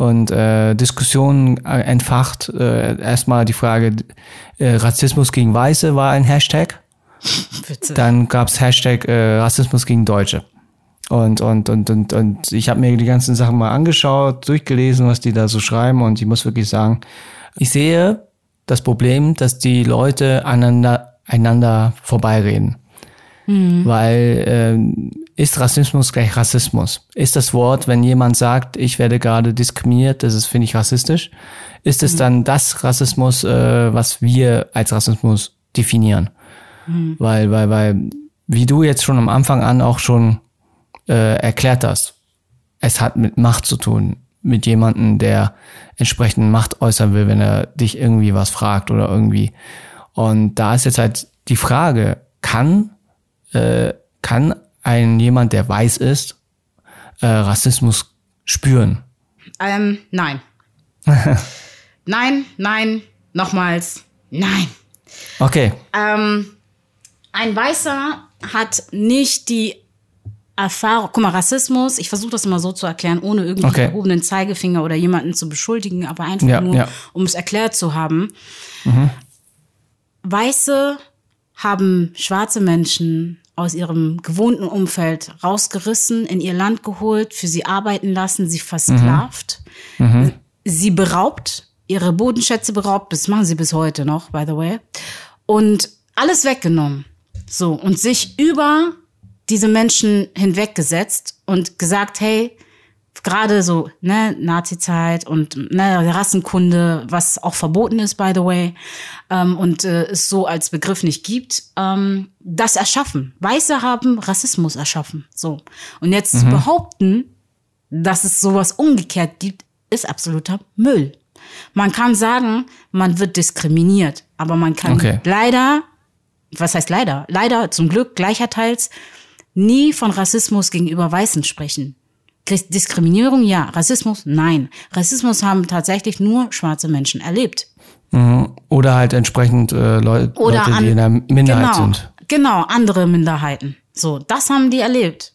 Speaker 1: und äh, Diskussionen äh, entfacht. Äh, erstmal die Frage, äh, Rassismus gegen Weiße war ein Hashtag. Bitte. Dann gab's Hashtag äh, Rassismus gegen Deutsche. Und, und, und, und, und ich habe mir die ganzen Sachen mal angeschaut, durchgelesen, was die da so schreiben. Und ich muss wirklich sagen, ich sehe das Problem, dass die Leute aneinander, einander vorbeireden. Mhm. Weil ähm, ist Rassismus gleich Rassismus? Ist das Wort, wenn jemand sagt, ich werde gerade diskriminiert, das ist, finde ich, rassistisch? Ist es mhm. dann das Rassismus, äh, was wir als Rassismus definieren? Mhm. Weil, weil, weil, wie du jetzt schon am Anfang an auch schon äh, erklärt hast. Es hat mit Macht zu tun, mit jemandem, der entsprechend Macht äußern will, wenn er dich irgendwie was fragt oder irgendwie. Und da ist jetzt halt die Frage, kann, äh, kann ein jemand, der weiß ist, äh, Rassismus spüren?
Speaker 2: Ähm, nein. nein, nein, nochmals, nein.
Speaker 1: Okay.
Speaker 2: Ähm, ein Weißer hat nicht die Erfahrung, guck mal, Rassismus, ich versuche das immer so zu erklären, ohne irgendwie okay. erhobenen Zeigefinger oder jemanden zu beschuldigen, aber einfach ja, nur, ja. um es erklärt zu haben. Mhm. Weiße haben schwarze Menschen aus ihrem gewohnten Umfeld rausgerissen, in ihr Land geholt, für sie arbeiten lassen, sie versklavt, mhm. Mhm. sie beraubt, ihre Bodenschätze beraubt, das machen sie bis heute noch, by the way, und alles weggenommen. So, und sich über diese Menschen hinweggesetzt und gesagt, hey, gerade so, ne, Nazi-Zeit und ne, Rassenkunde, was auch verboten ist, by the way, ähm, und äh, es so als Begriff nicht gibt, ähm, das erschaffen. Weiße haben Rassismus erschaffen. So. Und jetzt mhm. zu behaupten, dass es sowas umgekehrt gibt, ist absoluter Müll. Man kann sagen, man wird diskriminiert, aber man kann okay. leider, was heißt leider? Leider zum Glück gleicherteils nie von Rassismus gegenüber Weißen sprechen. Diskriminierung ja, Rassismus nein. Rassismus haben tatsächlich nur schwarze Menschen erlebt.
Speaker 1: Mhm. Oder halt entsprechend äh, Leu Oder Leute, an, die in der Minderheit
Speaker 2: genau,
Speaker 1: sind.
Speaker 2: Genau, andere Minderheiten. So, das haben die erlebt.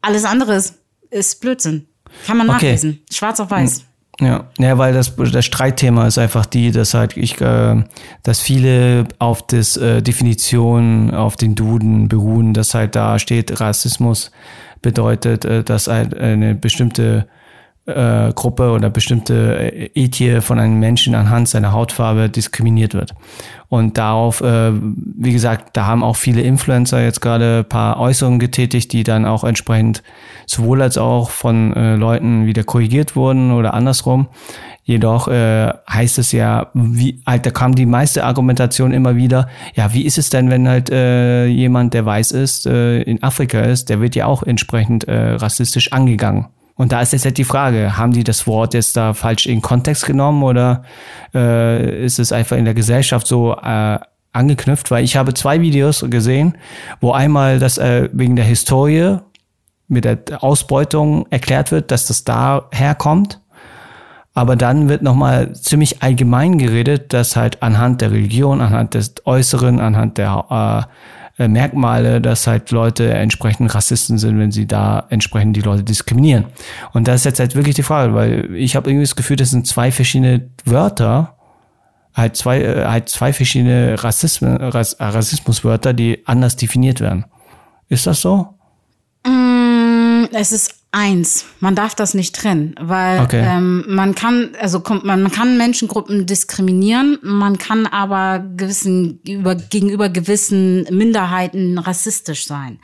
Speaker 2: Alles andere ist, ist Blödsinn. Kann man okay. nachlesen. Schwarz auf weiß.
Speaker 1: Ja, ja, weil das, das Streitthema ist einfach die, dass halt ich, äh, dass viele auf das äh, Definition, auf den Duden beruhen, dass halt da steht, Rassismus bedeutet, äh, dass eine bestimmte äh, Gruppe oder bestimmte äh, Ethie von einem Menschen anhand seiner Hautfarbe diskriminiert wird. Und darauf, äh, wie gesagt, da haben auch viele Influencer jetzt gerade ein paar Äußerungen getätigt, die dann auch entsprechend sowohl als auch von äh, Leuten wieder korrigiert wurden oder andersrum. Jedoch äh, heißt es ja, wie, halt, da kam die meiste Argumentation immer wieder, ja, wie ist es denn, wenn halt äh, jemand, der weiß ist, äh, in Afrika ist, der wird ja auch entsprechend äh, rassistisch angegangen. Und da ist jetzt halt die Frage, haben die das Wort jetzt da falsch in Kontext genommen oder äh, ist es einfach in der Gesellschaft so äh, angeknüpft? Weil ich habe zwei Videos gesehen, wo einmal das äh, wegen der Historie mit der Ausbeutung erklärt wird, dass das da herkommt. Aber dann wird nochmal ziemlich allgemein geredet, dass halt anhand der Religion, anhand des Äußeren, anhand der äh, äh, Merkmale, dass halt Leute entsprechend Rassisten sind, wenn sie da entsprechend die Leute diskriminieren. Und das ist jetzt halt wirklich die Frage, weil ich habe irgendwie das Gefühl, das sind zwei verschiedene Wörter, halt zwei, äh, halt zwei verschiedene Rassismen, Rass, Rassismuswörter, die anders definiert werden. Ist das so?
Speaker 2: Mm, es ist eins. Man darf das nicht trennen, weil
Speaker 1: Okay.
Speaker 2: ähm, man kann, also kommt- man, man kann Menschengruppen diskriminieren, man kann aber gewissen über, gegenüber gewissen Minderheiten rassistisch sein.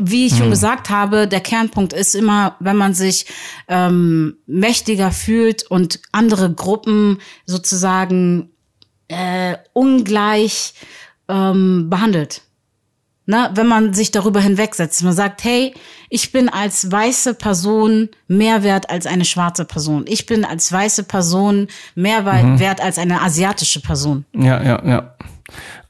Speaker 2: Wie ich schon gesagt habe, der Kernpunkt ist immer, wenn man sich ähm, mächtiger fühlt und andere Gruppen sozusagen äh, ungleich ähm, behandelt. Ne, wenn man sich darüber hinwegsetzt, man sagt, hey, ich bin als weiße Person mehr wert als eine schwarze Person. Ich bin als weiße Person mehr wei- wert als eine asiatische Person.
Speaker 1: Ja, ja, ja.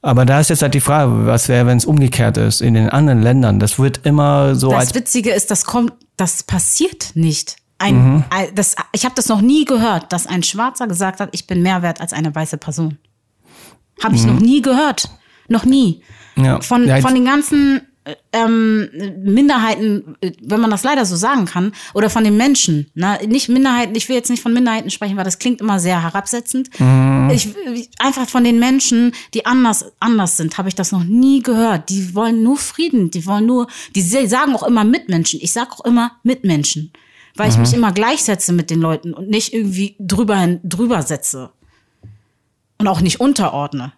Speaker 1: Aber da ist jetzt halt die Frage, was wäre, wenn es umgekehrt ist in den anderen Ländern? Das wird immer so als
Speaker 2: Das Witzige ist, das kommt, das passiert nicht. Ein, ein, das, ich habe das noch nie gehört, dass ein Schwarzer gesagt hat, ich bin mehr wert als eine weiße Person. Habe ich noch nie gehört. Noch nie.
Speaker 1: Ja.
Speaker 2: Von,
Speaker 1: Ja,
Speaker 2: von den ganzen äh, ähm, Minderheiten, äh, wenn man das leider so sagen kann, oder von den Menschen. Ne? Nicht Minderheiten, ich will jetzt nicht von Minderheiten sprechen, weil das klingt immer sehr herabsetzend. Ich, ich- einfach von den Menschen, die anders, anders sind, habe ich das noch nie gehört. Die wollen nur Frieden, die wollen nur, die sagen auch immer Mitmenschen. Ich sage auch immer Mitmenschen, weil ich mich immer gleichsetze mit den Leuten und nicht irgendwie drüber, hin- drüber setze. Und auch nicht unterordne.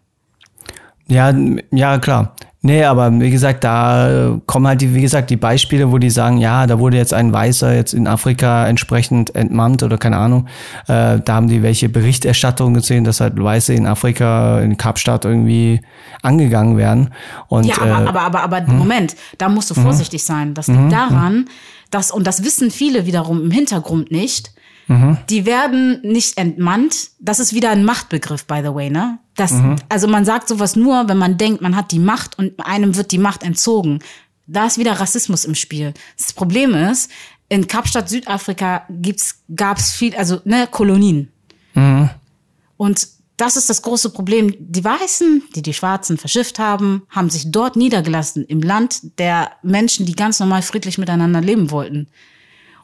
Speaker 1: Ja, ja, klar. Nee, aber wie gesagt, da äh, kommen halt die, wie gesagt, die Beispiele, wo die sagen, ja, da wurde jetzt ein Weißer jetzt in Afrika entsprechend entmannt oder keine Ahnung. Äh, da haben die welche Berichterstattung gesehen, dass halt Weiße in Afrika, in Kapstadt irgendwie angegangen werden. Und
Speaker 2: Ja, aber,
Speaker 1: äh,
Speaker 2: aber, aber, aber Moment, da musst du vorsichtig sein. Das liegt daran, dass, und das wissen viele wiederum im Hintergrund nicht, die werden nicht entmannt. Das ist wieder ein Machtbegriff, by the way, ne? Das, Also man sagt sowas nur, wenn man denkt, man hat die Macht und einem wird die Macht entzogen. Da ist wieder Rassismus im Spiel. Das Problem ist, in Kapstadt, Südafrika gibt's, gab's viel, also ne, Kolonien. Und das ist das große Problem. Die Weißen, die die Schwarzen verschifft haben, haben sich dort niedergelassen, im Land der Menschen, die ganz normal friedlich miteinander leben wollten.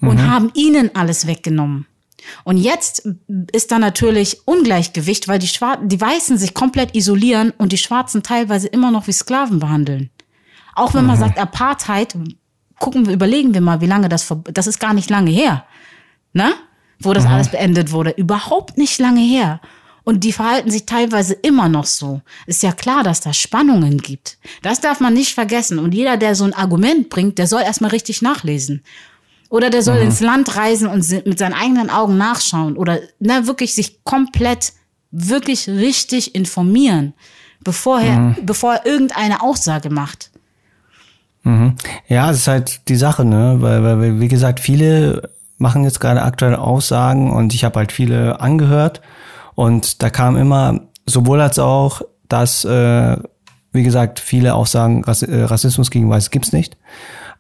Speaker 2: Und haben ihnen alles weggenommen. Und jetzt ist da natürlich Ungleichgewicht, weil die, die Weißen sich komplett isolieren und die Schwarzen teilweise immer noch wie Sklaven behandeln. Auch wenn man sagt Apartheid, gucken wir, überlegen wir mal, wie lange das, das ist gar nicht lange her ne? Wo das alles beendet wurde. Überhaupt nicht lange her. Und die verhalten sich teilweise immer noch so. Ist ja klar, dass da Spannungen gibt. Das darf man nicht vergessen. Und jeder, der so ein Argument bringt, der soll erstmal richtig nachlesen. Oder der soll ins Land reisen und mit seinen eigenen Augen nachschauen. Oder ne, wirklich sich komplett, wirklich richtig informieren, bevor er, bevor er irgendeine Aussage macht.
Speaker 1: Ja, das ist halt die Sache, ne? Weil, weil weil, wie gesagt, viele machen jetzt gerade aktuelle Aussagen und ich habe halt viele angehört und da kam immer sowohl als auch, dass, äh, wie gesagt, viele auch sagen, Rass äh, Rassismus gegen Weiße gibt's nicht.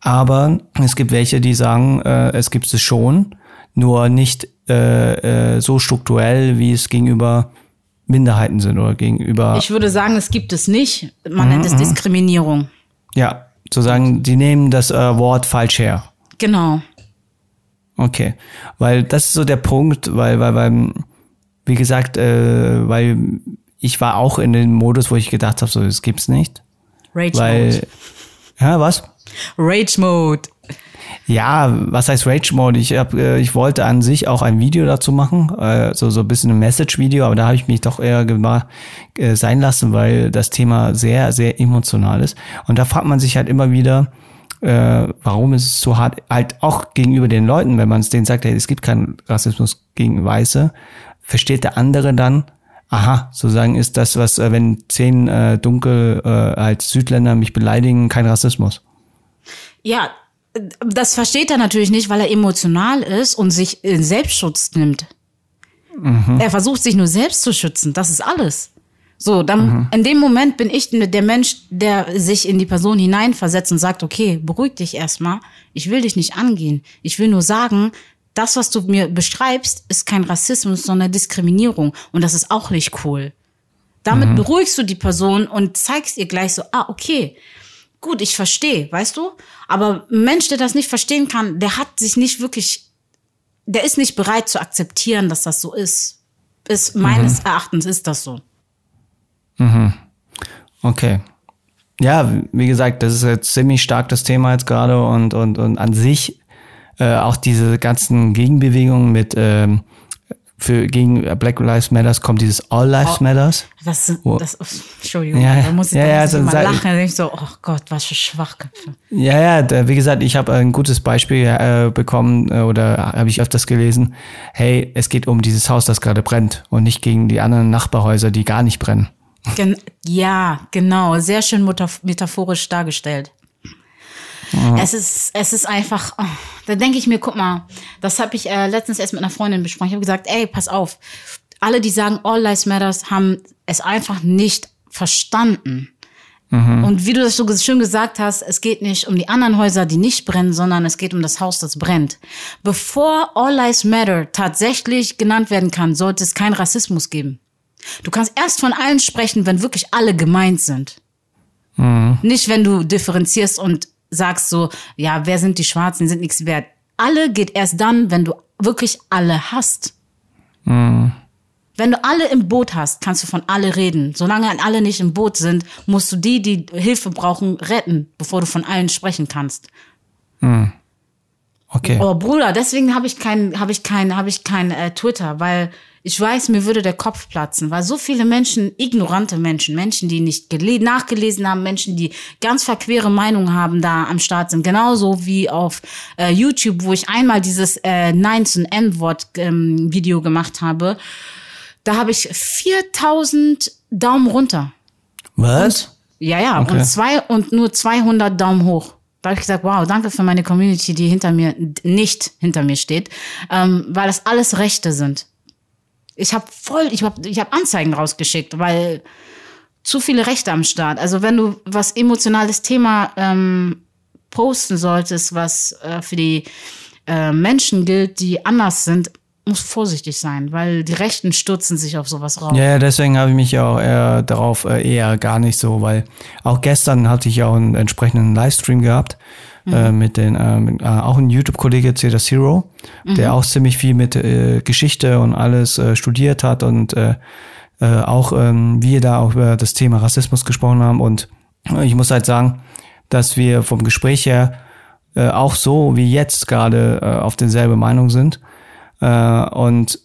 Speaker 1: Aber es gibt welche, die sagen, äh, es gibt es schon, nur nicht äh, äh, so strukturell, wie es gegenüber Minderheiten sind oder gegenüber
Speaker 2: Ich würde sagen, es gibt es nicht. Man nennt es Diskriminierung.
Speaker 1: ja, zu sagen, die nehmen das äh, Wort falsch her.
Speaker 2: Genau.
Speaker 1: Okay, weil das ist so der Punkt, weil, weil, weil wie gesagt, äh, weil ich war auch in dem Modus, wo ich gedacht habe, so, das gibt's nicht.
Speaker 2: Rage
Speaker 1: Weil,
Speaker 2: Mode.
Speaker 1: ja, was?
Speaker 2: Rage Mode.
Speaker 1: Ja, was heißt Rage Mode? Ich hab, äh, ich wollte an sich auch ein Video dazu machen, äh, so so ein bisschen ein Message-Video, aber da habe ich mich doch eher äh, sein lassen, weil das Thema sehr sehr emotional ist. Und da fragt man sich halt immer wieder, äh, warum ist es so hart, halt auch gegenüber den Leuten, wenn man es denen sagt, hey, es gibt keinen Rassismus gegen Weiße, versteht der andere dann, aha, sozusagen ist das, was, äh, wenn zehn äh, Dunkel äh, als Südländer mich beleidigen, kein Rassismus.
Speaker 2: Ja, das versteht er natürlich nicht, weil er emotional ist und sich in Selbstschutz nimmt. Er versucht sich nur selbst zu schützen. Das ist alles. So, dann in dem Moment bin ich der Mensch, der sich in die Person hineinversetzt und sagt, okay, beruhig dich erstmal. Ich will dich nicht angehen. Ich will nur sagen, das, was du mir beschreibst, ist kein Rassismus, sondern Diskriminierung. Und das ist auch nicht cool. Damit beruhigst du die Person und zeigst ihr gleich so, ah, okay, gut, ich verstehe, weißt du? Aber ein Mensch, der das nicht verstehen kann, der hat sich nicht wirklich, der ist nicht bereit zu akzeptieren, dass das so ist. Ist meines Erachtens ist das so.
Speaker 1: Okay. Ja, wie gesagt, das ist jetzt ziemlich stark das Thema jetzt gerade und, und, und an sich äh, auch diese ganzen Gegenbewegungen mit ähm, für gegen Black Lives Matters kommt dieses All Lives oh, Matters.
Speaker 2: Das, das, Entschuldigung, ja, da muss ich, ja, ja, so, mal lachen. Da denke ich so, oh Gott, was für Schwachköpfe.
Speaker 1: Ja, ja, da, wie gesagt, ich habe ein gutes Beispiel äh, bekommen äh, oder habe ich öfters gelesen. Hey, es geht um dieses Haus, das gerade brennt und nicht gegen die anderen Nachbarhäuser, die gar nicht brennen.
Speaker 2: Gen ja, genau, sehr schön metaphorisch dargestellt. Es ist, es ist einfach, oh, da denke ich mir, guck mal, das habe ich äh, letztens erst mit einer Freundin besprochen. Ich habe gesagt, ey, pass auf, alle, die sagen, All Lives Matters, haben es einfach nicht verstanden. Mhm. Und wie du das so schön gesagt hast, es geht nicht um die anderen Häuser, die nicht brennen, sondern es geht um das Haus, das brennt. Bevor All Lives Matter tatsächlich genannt werden kann, sollte es keinen Rassismus geben. Du kannst erst von allen sprechen, wenn wirklich alle gemeint sind. Mhm. Nicht, wenn du differenzierst und sagst so, ja, wer sind die Schwarzen, sind nichts wert. Alle geht erst dann, wenn du wirklich alle hast. Mhm. Wenn du alle im Boot hast, kannst du von alle reden. Solange alle nicht im Boot sind, musst du die, die Hilfe brauchen, retten, bevor du von allen sprechen kannst. Mhm.
Speaker 1: Okay.
Speaker 2: Oh Bruder, deswegen habe ich kein, habe ich kein, habe ich kein äh, Twitter, weil ich weiß, mir würde der Kopf platzen, weil so viele Menschen, ignorante Menschen, Menschen, die nicht nachgelesen haben, Menschen, die ganz verquere Meinungen haben, da am Start sind. Genauso wie auf äh, YouTube, wo ich einmal dieses äh, Nein zum N-Wort ähm, Video gemacht habe. Da habe ich 4000 Daumen runter.
Speaker 1: Was?
Speaker 2: Und, ja, ja, okay. und zwei und nur 200 Daumen hoch. Da habe ich gesagt, wow, danke für meine Community, die hinter mir nicht hinter mir steht, ähm, weil das alles Rechte sind. Ich habe voll, ich habe ich hab Anzeigen rausgeschickt, weil zu viele Rechte am Start. Also wenn du was emotionales Thema ähm, posten solltest, was äh, für die äh, Menschen gilt, die anders sind, muss vorsichtig sein, weil die Rechten stürzen sich auf sowas raus.
Speaker 1: Ja, deswegen habe ich mich auch eher darauf äh, eher gar nicht so, weil auch gestern hatte ich auch einen entsprechenden Livestream gehabt mhm. äh, mit den, äh, mit, äh, auch ein YouTube-Kollege, Zeta Zero, mhm. der auch ziemlich viel mit äh, Geschichte und alles äh, studiert hat und äh, äh, auch ähm, wir da auch über das Thema Rassismus gesprochen haben und ich muss halt sagen, dass wir vom Gespräch her äh, auch so wie jetzt gerade äh, auf denselbe Meinung sind. Äh, und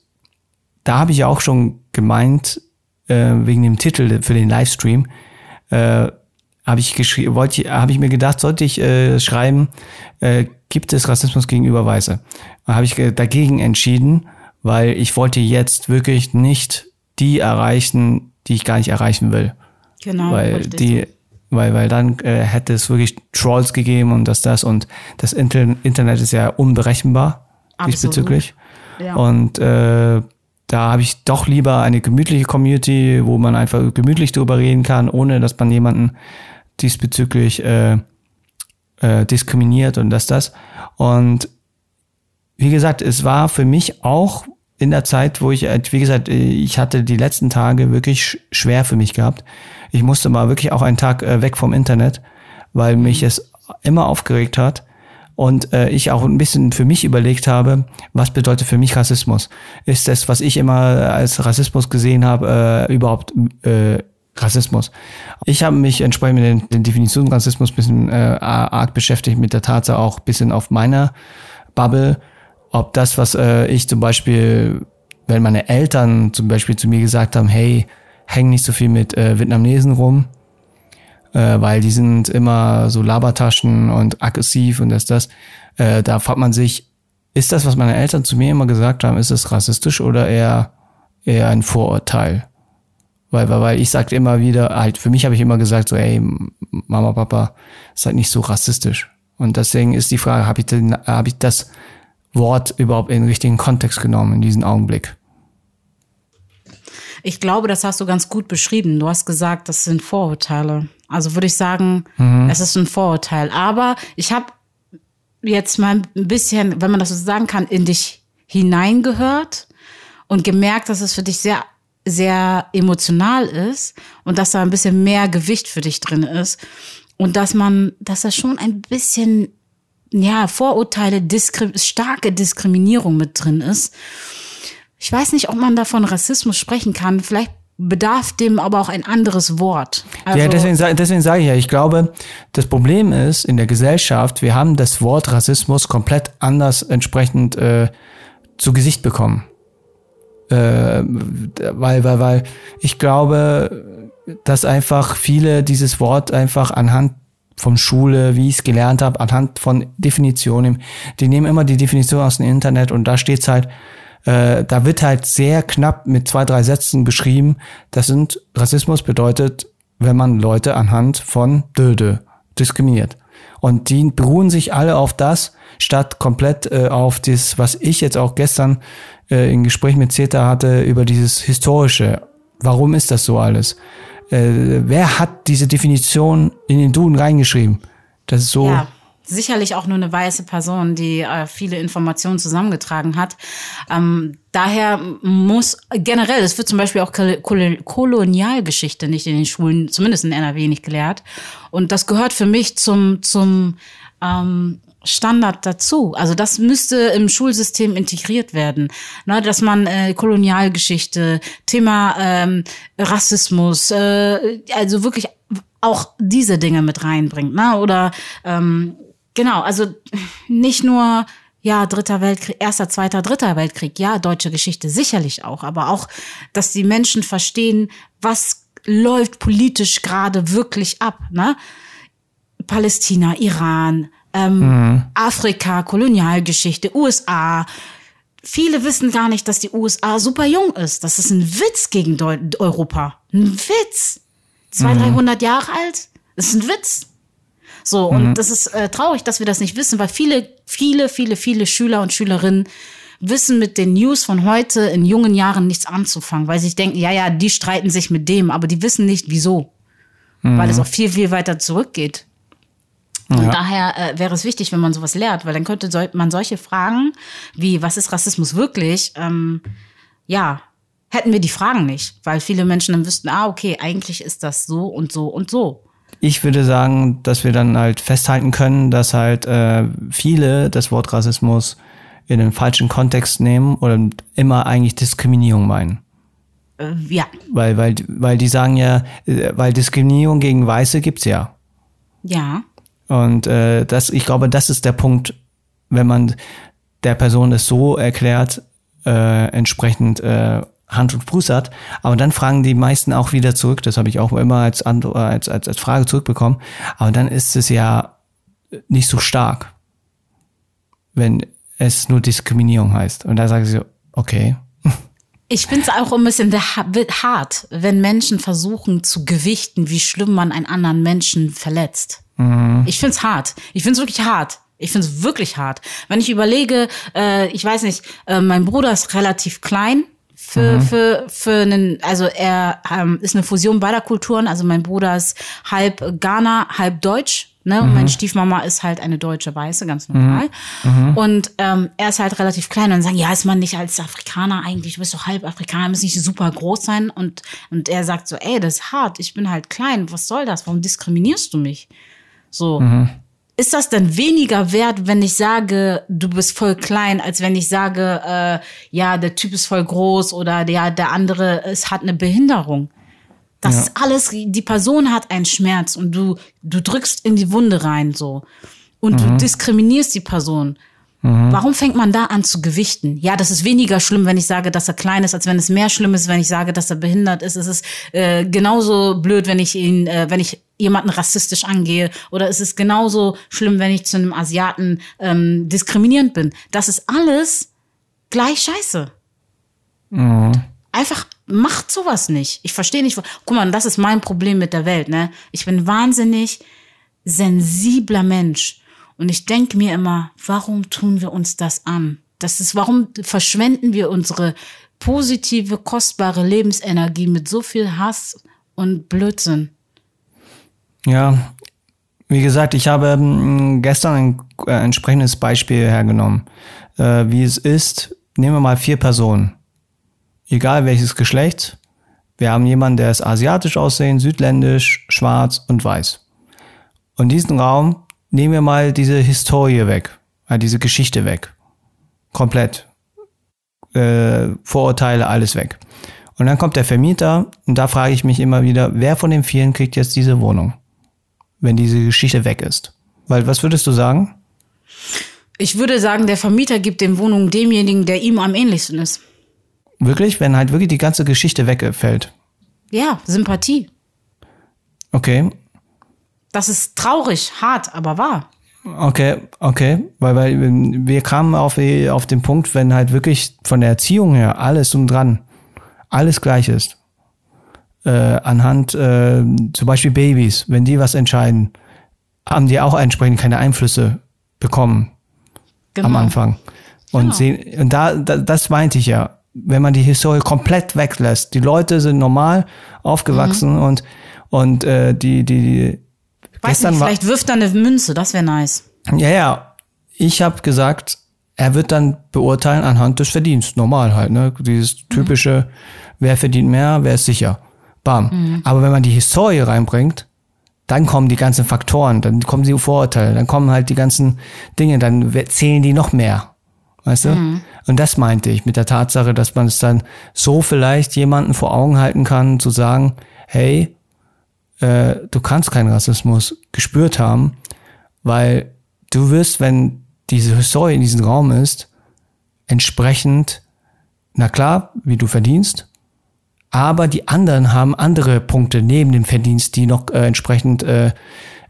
Speaker 1: da habe ich auch schon gemeint, äh, wegen dem Titel für den Livestream, äh, habe ich geschrieben, wollte, habe ich mir gedacht, sollte ich äh, schreiben, äh, gibt es Rassismus gegenüber Weiße? Habe ich dagegen entschieden, weil ich wollte jetzt wirklich nicht die erreichen, die ich gar nicht erreichen will.
Speaker 2: Genau.
Speaker 1: Weil die, weil, weil dann äh, hätte es wirklich Trolls gegeben und das, das und das Inter Internet ist ja unberechenbar Absolut. diesbezüglich. Ja. Und äh, da habe ich doch lieber eine gemütliche Community, wo man einfach gemütlich drüber reden kann, ohne dass man jemanden diesbezüglich äh, äh, diskriminiert und das, das. Und wie gesagt, es war für mich auch in der Zeit, wo ich, äh, wie gesagt, ich hatte die letzten Tage wirklich schwer für mich gehabt. Ich musste mal wirklich auch einen Tag äh, weg vom Internet, weil mich es immer aufgeregt hat und äh, ich auch ein bisschen für mich überlegt habe, was bedeutet für mich Rassismus? Ist das, was ich immer als Rassismus gesehen habe, äh, überhaupt äh, Rassismus. Ich habe mich entsprechend mit den, den Definitionen Rassismus bisschen äh, arg beschäftigt, mit der Tatsache auch bisschen auf meiner Bubble, ob das, was äh, ich zum Beispiel, wenn meine Eltern zum Beispiel zu mir gesagt haben, hey, häng nicht so viel mit äh, Vietnamesen rum, äh, weil die sind immer so Labertaschen und aggressiv und das, das, äh, da fragt man sich, ist das, was meine Eltern zu mir immer gesagt haben, ist es rassistisch oder eher, eher ein Vorurteil? Weil, weil, weil ich sagte immer wieder, halt, für mich habe ich immer gesagt, so, ey, Mama, Papa, seid nicht so rassistisch. Und deswegen ist die Frage, habe ich, hab ich das Wort überhaupt in den richtigen Kontext genommen in diesem Augenblick?
Speaker 2: Ich glaube, das hast du ganz gut beschrieben. Du hast gesagt, das sind Vorurteile. Also würde ich sagen, mhm. es ist ein Vorurteil. Aber ich habe jetzt mal ein bisschen, wenn man das so sagen kann, in dich hineingehört und gemerkt, dass es für dich sehr sehr emotional ist und dass da ein bisschen mehr Gewicht für dich drin ist und dass man, dass da schon ein bisschen, ja, Vorurteile, Diskri starke Diskriminierung mit drin ist. Ich weiß nicht, ob man da von Rassismus sprechen kann. Vielleicht bedarf dem aber auch ein anderes Wort.
Speaker 1: Also ja, deswegen, deswegen sage ich ja, ich glaube, das Problem ist in der Gesellschaft, wir haben das Wort Rassismus komplett anders entsprechend äh, zu Gesicht bekommen. Äh, weil, weil, weil ich glaube, dass einfach viele dieses Wort einfach anhand von Schule, wie ich es gelernt habe, anhand von Definitionen, die nehmen immer die Definition aus dem Internet und da steht's halt, äh, da wird halt sehr knapp mit zwei, drei Sätzen beschrieben, das sind, Rassismus bedeutet, wenn man Leute anhand von Döde diskriminiert. Und die beruhen sich alle auf das, statt komplett äh, auf das, was ich jetzt auch gestern äh, im Gespräch mit Zeta hatte, über dieses Historische. Warum ist das so alles? Äh, wer hat diese Definition in den Duden reingeschrieben? Das ist so.
Speaker 2: Ja sicherlich auch nur eine weiße Person, die äh, viele Informationen zusammengetragen hat. Ähm, daher muss generell, es wird zum Beispiel auch Kol Kolonialgeschichte nicht in den Schulen, zumindest in NRW, nicht gelehrt. Und das gehört für mich zum, zum ähm, Standard dazu. Also das müsste im Schulsystem integriert werden, ne, dass man äh, Kolonialgeschichte, Thema ähm, Rassismus, äh, also wirklich auch diese Dinge mit reinbringt, ne? Oder ähm, genau, also nicht nur ja, dritter Weltkrieg, erster, zweiter, dritter Weltkrieg, ja, deutsche Geschichte sicherlich auch, aber auch, dass die Menschen verstehen, was läuft politisch gerade wirklich ab, ne? Palästina, Iran, ähm, mhm. Afrika, Kolonialgeschichte, USA. Viele wissen gar nicht, dass die USA super jung ist. Das ist ein Witz gegen Deu Europa. Ein Witz. 200, mhm. 300 Jahre alt. Das ist ein Witz. So, mhm. und das ist äh, traurig, dass wir das nicht wissen, weil viele, viele, viele, viele Schüler und Schülerinnen wissen mit den News von heute in jungen Jahren nichts anzufangen, weil sie denken, ja, ja, die streiten sich mit dem, aber die wissen nicht, wieso. Mhm. Weil es auch viel, viel weiter zurückgeht. Und ja. daher äh, wäre es wichtig, wenn man sowas lehrt, weil dann könnte so, man solche Fragen wie, was ist Rassismus wirklich, ähm, ja, hätten wir die Fragen nicht, weil viele Menschen dann wüssten, ah, okay, eigentlich ist das so und so und so.
Speaker 1: Ich würde sagen, dass wir dann halt festhalten können, dass halt äh, viele das Wort Rassismus in den falschen Kontext nehmen oder immer eigentlich Diskriminierung meinen.
Speaker 2: Äh, ja.
Speaker 1: Weil, weil, weil die sagen ja, äh, weil Diskriminierung gegen Weiße gibt's ja.
Speaker 2: Ja.
Speaker 1: Und äh, das, ich glaube, das ist der Punkt, wenn man der Person es so erklärt, äh, entsprechend äh, Hand und Fuß hat. Aber dann fragen die meisten auch wieder zurück. Das habe ich auch immer als, als, als, als Frage zurückbekommen. Aber dann ist es ja nicht so stark, wenn es nur Diskriminierung heißt. Und da sagen sie, okay.
Speaker 2: Ich finde es auch ein bisschen hart, wenn Menschen versuchen zu gewichten, wie schlimm man einen anderen Menschen verletzt. Mhm. Ich find's hart. Ich find's wirklich hart. Ich find's wirklich hart. Wenn ich überlege, äh, ich weiß nicht, äh, mein Bruder ist relativ klein für, mhm. für, für einen, also er ähm, ist eine Fusion beider Kulturen. Also mein Bruder ist halb Ghana, halb Deutsch. Ne? Und mhm. meine Stiefmama ist halt eine deutsche Weiße, ganz normal. Mhm. mhm. Und ähm, er ist halt relativ klein und dann sagen, ja, ist man nicht als Afrikaner eigentlich, du bist doch halb Afrikaner, muss nicht super groß sein. Und, und er sagt so, ey, das ist hart, ich bin halt klein, was soll das? Warum diskriminierst du mich? So. Ist das denn weniger wert, wenn ich sage, du bist voll klein, als wenn ich sage, äh, ja, der Typ ist voll groß oder ja, der andere es hat eine Behinderung? Das ja. ist alles, die Person hat einen Schmerz und du, du drückst in die Wunde rein so. Und mhm. du diskriminierst die Person. Mhm. Warum fängt man da an zu gewichten? Ja, das ist weniger schlimm, wenn ich sage, dass er klein ist, als wenn es mehr schlimm ist, wenn ich sage, dass er behindert ist. Es ist äh, genauso blöd, wenn ich ihn, äh, wenn ich jemanden rassistisch angehe. Oder es ist genauso schlimm, wenn ich zu einem Asiaten ähm, diskriminierend bin. Das ist alles gleich scheiße. Mhm. Einfach macht sowas nicht. Ich verstehe nicht. Guck mal, das ist mein Problem mit der Welt. Ne? Ich bin wahnsinnig sensibler Mensch. Und ich denke mir immer, warum tun wir uns das an? Das ist, warum verschwenden wir unsere positive, kostbare Lebensenergie mit so viel Hass und Blödsinn?
Speaker 1: Ja, wie gesagt, ich habe ähm, gestern ein äh, entsprechendes Beispiel hergenommen. Äh, wie es ist, nehmen wir mal vier Personen. Egal welches Geschlecht. Wir haben jemanden, der ist asiatisch aussehen, südländisch, schwarz und weiß. Und diesen Raum nehmen wir mal diese Historie weg, äh, diese Geschichte weg. Komplett. Äh, Vorurteile, alles weg. Und dann kommt der Vermieter und da frage ich mich immer wieder, wer von den vielen kriegt jetzt diese Wohnung, wenn diese Geschichte weg ist? Weil was würdest du sagen?
Speaker 2: Ich würde sagen, der Vermieter gibt den Wohnungen demjenigen, der ihm am ähnlichsten ist.
Speaker 1: Wirklich? Wenn halt wirklich die ganze Geschichte wegfällt?
Speaker 2: Ja, Sympathie.
Speaker 1: Okay.
Speaker 2: Das ist traurig, hart, aber wahr.
Speaker 1: Okay, okay, weil, weil wir kamen auf, auf den Punkt, wenn halt wirklich von der Erziehung her alles um dran, alles gleich ist. Äh, anhand äh, zum Beispiel Babys, wenn die was entscheiden, haben die auch entsprechend keine Einflüsse bekommen genau. am Anfang. Und, genau. sehen, und da, da, das meinte ich ja, wenn man die Historie komplett weglässt. Die Leute sind normal aufgewachsen mhm. und, und äh, die, die,
Speaker 2: Weiß nicht, vielleicht wirft er eine Münze, das wäre nice.
Speaker 1: Ja, ja. Ich habe gesagt, er wird dann beurteilen anhand des Verdienstes. Normal halt, ne? Dieses typische, mhm. wer verdient mehr, wer ist sicher. Bam. Mhm. Aber wenn man die Historie reinbringt, dann kommen die ganzen Faktoren, dann kommen die Vorurteile, dann kommen halt die ganzen Dinge, dann zählen die noch mehr. Weißt du? Mhm. Und das meinte ich mit der Tatsache, dass man es dann so vielleicht jemanden vor Augen halten kann, zu sagen, hey, äh, du kannst keinen Rassismus gespürt haben, weil du wirst, wenn diese Historie in diesem Raum ist, entsprechend, na klar, wie du verdienst, aber die anderen haben andere Punkte neben dem Verdienst, die noch äh, entsprechend äh,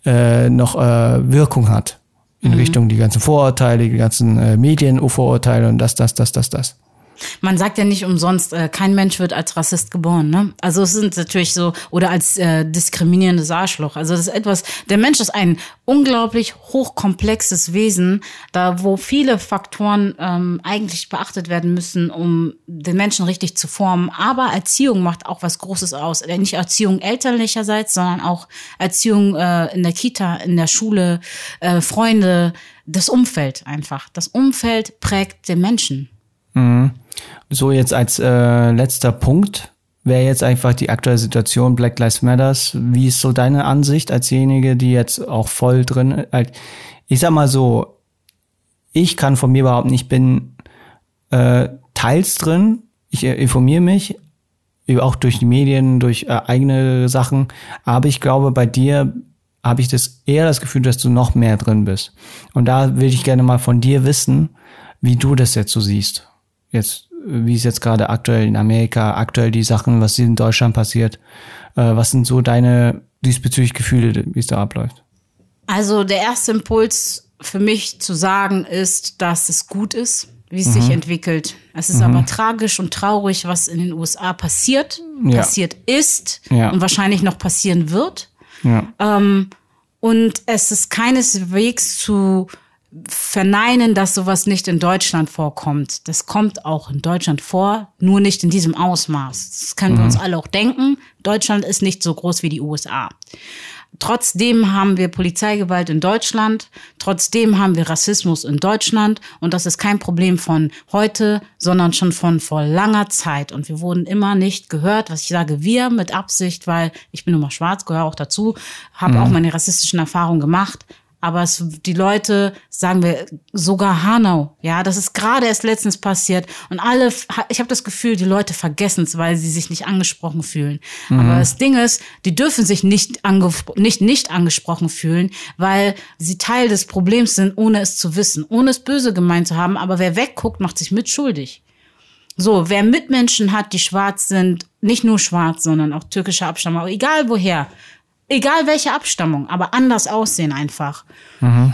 Speaker 1: äh, noch äh, Wirkung hat in mhm. Richtung die ganzen Vorurteile, die ganzen äh, Medien-Vorurteile und das, das, das, das, das.
Speaker 2: Man sagt ja nicht umsonst, äh, kein Mensch wird als Rassist geboren. Ne? Also es sind natürlich so, oder als äh, diskriminierendes Arschloch. Also das ist etwas, der Mensch ist ein unglaublich hochkomplexes Wesen, da wo viele Faktoren ähm, eigentlich beachtet werden müssen, um den Menschen richtig zu formen. Aber Erziehung macht auch was Großes aus. Äh, nicht Erziehung elterlicherseits, sondern auch Erziehung äh, in der Kita, in der Schule, äh, Freunde, das Umfeld einfach. Das Umfeld prägt den Menschen.
Speaker 1: Mhm. So jetzt als äh, letzter Punkt wäre jetzt einfach die aktuelle Situation Black Lives Matters. Wie ist so deine Ansicht als diejenige, die jetzt auch voll drin, halt, ich sag mal so, ich kann von mir behaupten, ich bin äh, teils drin, ich informiere mich, auch durch die Medien, durch äh, eigene Sachen, aber ich glaube, bei dir habe ich das eher das Gefühl, dass du noch mehr drin bist. Und da würde ich gerne mal von dir wissen, wie du das jetzt so siehst. Jetzt wie es jetzt gerade aktuell in Amerika, aktuell die Sachen, was in Deutschland passiert. Äh, was sind so deine diesbezüglich Gefühle, wie es da abläuft?
Speaker 2: Also der erste Impuls für mich zu sagen ist, dass es gut ist, wie es mhm. sich entwickelt. Es ist mhm. aber tragisch und traurig, was in den USA passiert, ja. passiert ist ja. und wahrscheinlich noch passieren wird. Ja. Ähm, und es ist keineswegs zu verneinen, dass sowas nicht in Deutschland vorkommt. Das kommt auch in Deutschland vor, nur nicht in diesem Ausmaß. Das können mhm. wir uns alle auch denken. Deutschland ist nicht so groß wie die USA. Trotzdem haben wir Polizeigewalt in Deutschland, trotzdem haben wir Rassismus in Deutschland und das ist kein Problem von heute, sondern schon von vor langer Zeit und wir wurden immer nicht gehört, was ich sage wir mit Absicht, weil ich bin nun mal schwarz, gehöre auch dazu, habe mhm. auch meine rassistischen Erfahrungen gemacht, aber es, die Leute, sagen wir, sogar Hanau, ja, das ist gerade erst letztens passiert und alle, ich habe das Gefühl, die Leute vergessen es, weil sie sich nicht angesprochen fühlen. Mhm. Aber das Ding ist, die dürfen sich nicht, nicht, nicht angesprochen fühlen, weil sie Teil des Problems sind, ohne es zu wissen, ohne es böse gemeint zu haben. Aber wer wegguckt, macht sich mitschuldig. So, wer Mitmenschen hat, die schwarz sind, nicht nur schwarz, sondern auch türkische Abstammung, egal woher, egal welche Abstammung, aber anders aussehen einfach. Mhm.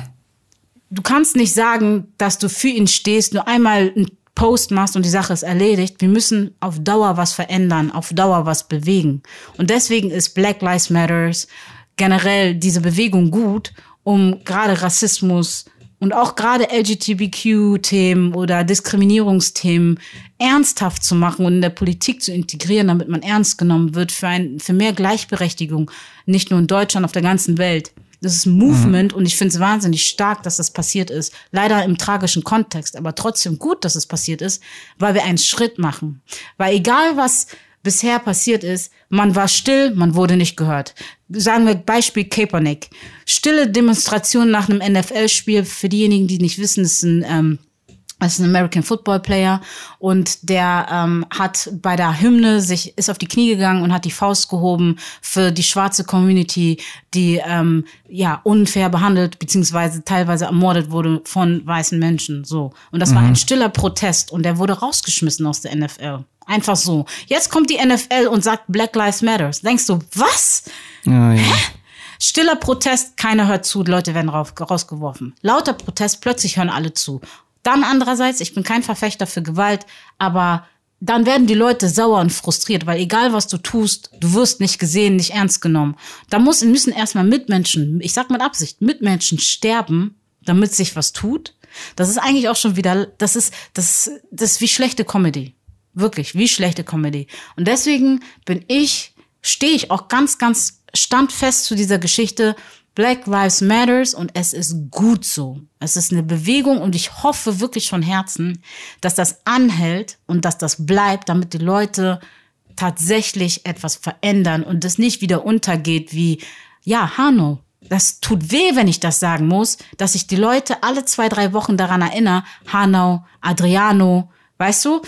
Speaker 2: Du kannst nicht sagen, dass du für ihn stehst, nur einmal einen Post machst und die Sache ist erledigt. Wir müssen auf Dauer was verändern, auf Dauer was bewegen. Und deswegen ist Black Lives Matters generell diese Bewegung gut, um gerade Rassismus und auch gerade LGBTQ-Themen oder Diskriminierungsthemen ernsthaft zu machen und in der Politik zu integrieren, damit man ernst genommen wird für, ein, für mehr Gleichberechtigung, nicht nur in Deutschland, auf der ganzen Welt. Das ist ein Movement mhm. und ich finde es wahnsinnig stark, dass das passiert ist. Leider im tragischen Kontext, aber trotzdem gut, dass es passiert ist, weil wir einen Schritt machen. Weil egal was bisher passiert ist, man war still, man wurde nicht gehört. Sagen wir Beispiel Kaepernick. Stille Demonstration nach einem NFL-Spiel, für diejenigen, die nicht wissen, ist ein ähm, Das ist ein American Football Player und der ähm, hat bei der Hymne sich ist auf die Knie gegangen und hat die Faust gehoben für die schwarze Community, die ähm, ja unfair behandelt beziehungsweise teilweise ermordet wurde von weißen Menschen. So und das mhm. war ein stiller Protest und der wurde rausgeschmissen aus der NFL. Einfach so. Jetzt kommt die NFL und sagt Black Lives Matters. Denkst du was? Ja, ja. Hä? Stiller Protest, keiner hört zu, Leute werden rausgeworfen. Lauter Protest, plötzlich hören alle zu. Dann andererseits, ich bin kein Verfechter für Gewalt, aber dann werden die Leute sauer und frustriert, weil egal was du tust, du wirst nicht gesehen, nicht ernst genommen. Da muss, müssen erstmal Mitmenschen, ich sag mit Absicht, Mitmenschen sterben, damit sich was tut. Das ist eigentlich auch schon wieder, das ist, das, das ist wie schlechte Comedy. Wirklich, wie schlechte Comedy. Und deswegen bin ich, stehe ich auch ganz, ganz standfest zu dieser Geschichte, Black Lives Matters und es ist gut so. Es ist eine Bewegung und ich hoffe wirklich von Herzen, dass das anhält und dass das bleibt, damit die Leute tatsächlich etwas verändern und es nicht wieder untergeht wie, ja, Hanno, das tut weh, wenn ich das sagen muss, dass ich die Leute alle zwei, drei Wochen daran erinnere, Hanau, Adriano, weißt du,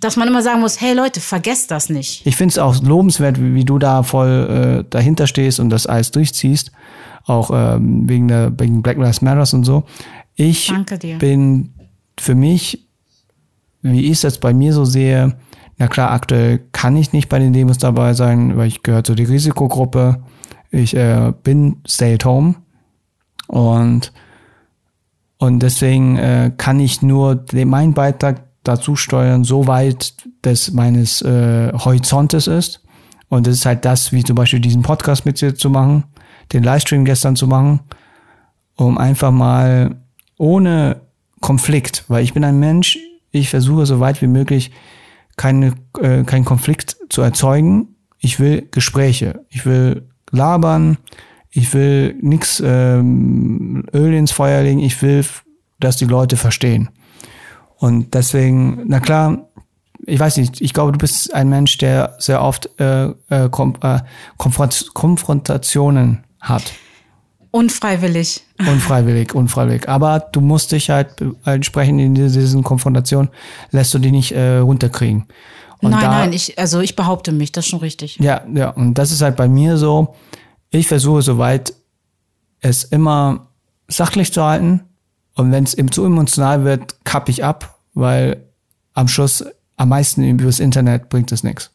Speaker 2: dass man immer sagen muss, hey Leute, vergesst das nicht.
Speaker 1: Ich finde es auch lobenswert, wie, wie, du da voll äh, dahinter stehst und das alles durchziehst auch ähm, wegen der wegen Black Lives Matters und so. Ich bin für mich, wie ich es jetzt bei mir so sehe, na klar, aktuell kann ich nicht bei den Demos dabei sein, weil ich gehöre zu der Risikogruppe. Ich äh, bin stay at home und und deswegen äh, kann ich nur meinen Beitrag dazu steuern, so weit des meines äh, Horizontes ist. Und das ist halt das, wie zum Beispiel diesen Podcast mit dir zu machen den Livestream gestern zu machen, um einfach mal ohne Konflikt, weil ich bin ein Mensch, ich versuche so weit wie möglich keine, äh, keinen Konflikt zu erzeugen. Ich will Gespräche, ich will labern, ich will nix ähm, Öl ins Feuer legen, ich will, dass die Leute verstehen. Und deswegen, na klar, ich weiß nicht, ich glaube, du bist ein Mensch, der sehr oft äh, äh, Kom äh, Konfront Konfrontationen hat.
Speaker 2: Unfreiwillig.
Speaker 1: Unfreiwillig, unfreiwillig. Aber du musst dich halt entsprechend in diesen Konfrontationen, lässt du dich nicht äh, runterkriegen.
Speaker 2: Und nein, da, nein, ich, also ich behaupte mich, das ist schon richtig.
Speaker 1: Ja, ja, und das ist halt bei mir so, ich versuche soweit es immer sachlich zu halten. Und wenn es eben zu emotional wird, kapp ich ab, weil am Schluss am meisten über das Internet bringt es nichts.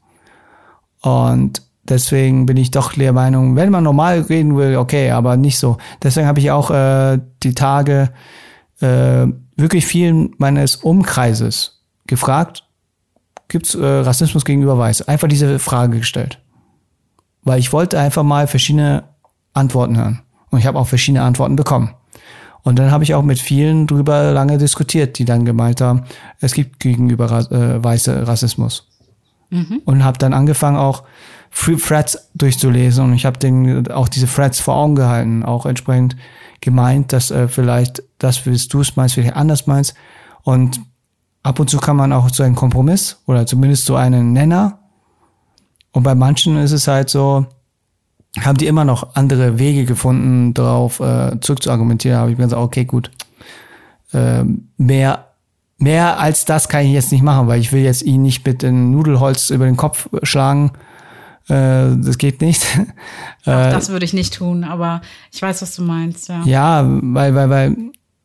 Speaker 1: Und Deswegen bin ich doch der Meinung, wenn man normal reden will, okay, aber nicht so. Deswegen habe ich auch äh, die Tage äh, wirklich vielen meines Umkreises gefragt, gibt's äh, Rassismus gegenüber Weiß? Einfach diese Frage gestellt. Weil ich wollte einfach mal verschiedene Antworten hören. Und ich habe auch verschiedene Antworten bekommen. Und dann habe ich auch mit vielen drüber lange diskutiert, die dann gemeint haben, es gibt gegenüber äh, Weiße Rassismus. Mhm. Und habe dann angefangen auch Threads durchzulesen und ich habe den auch diese Threads vor Augen gehalten, auch entsprechend gemeint, dass äh, vielleicht das, wie du es meinst, vielleicht anders meinst. Und ab und zu kann man auch zu einem Kompromiss oder zumindest zu einem Nenner. Und bei manchen ist es halt so, haben die immer noch andere Wege gefunden, darauf äh, zurückzuargumentieren. Da habe ich mir gesagt, okay, gut. Äh, mehr mehr als das kann ich jetzt nicht machen, weil ich will jetzt ihn nicht mit dem Nudelholz über den Kopf schlagen äh, das geht nicht.
Speaker 2: Auch äh, das würde ich nicht tun, aber ich weiß, was du meinst, ja.
Speaker 1: Ja, weil, weil, weil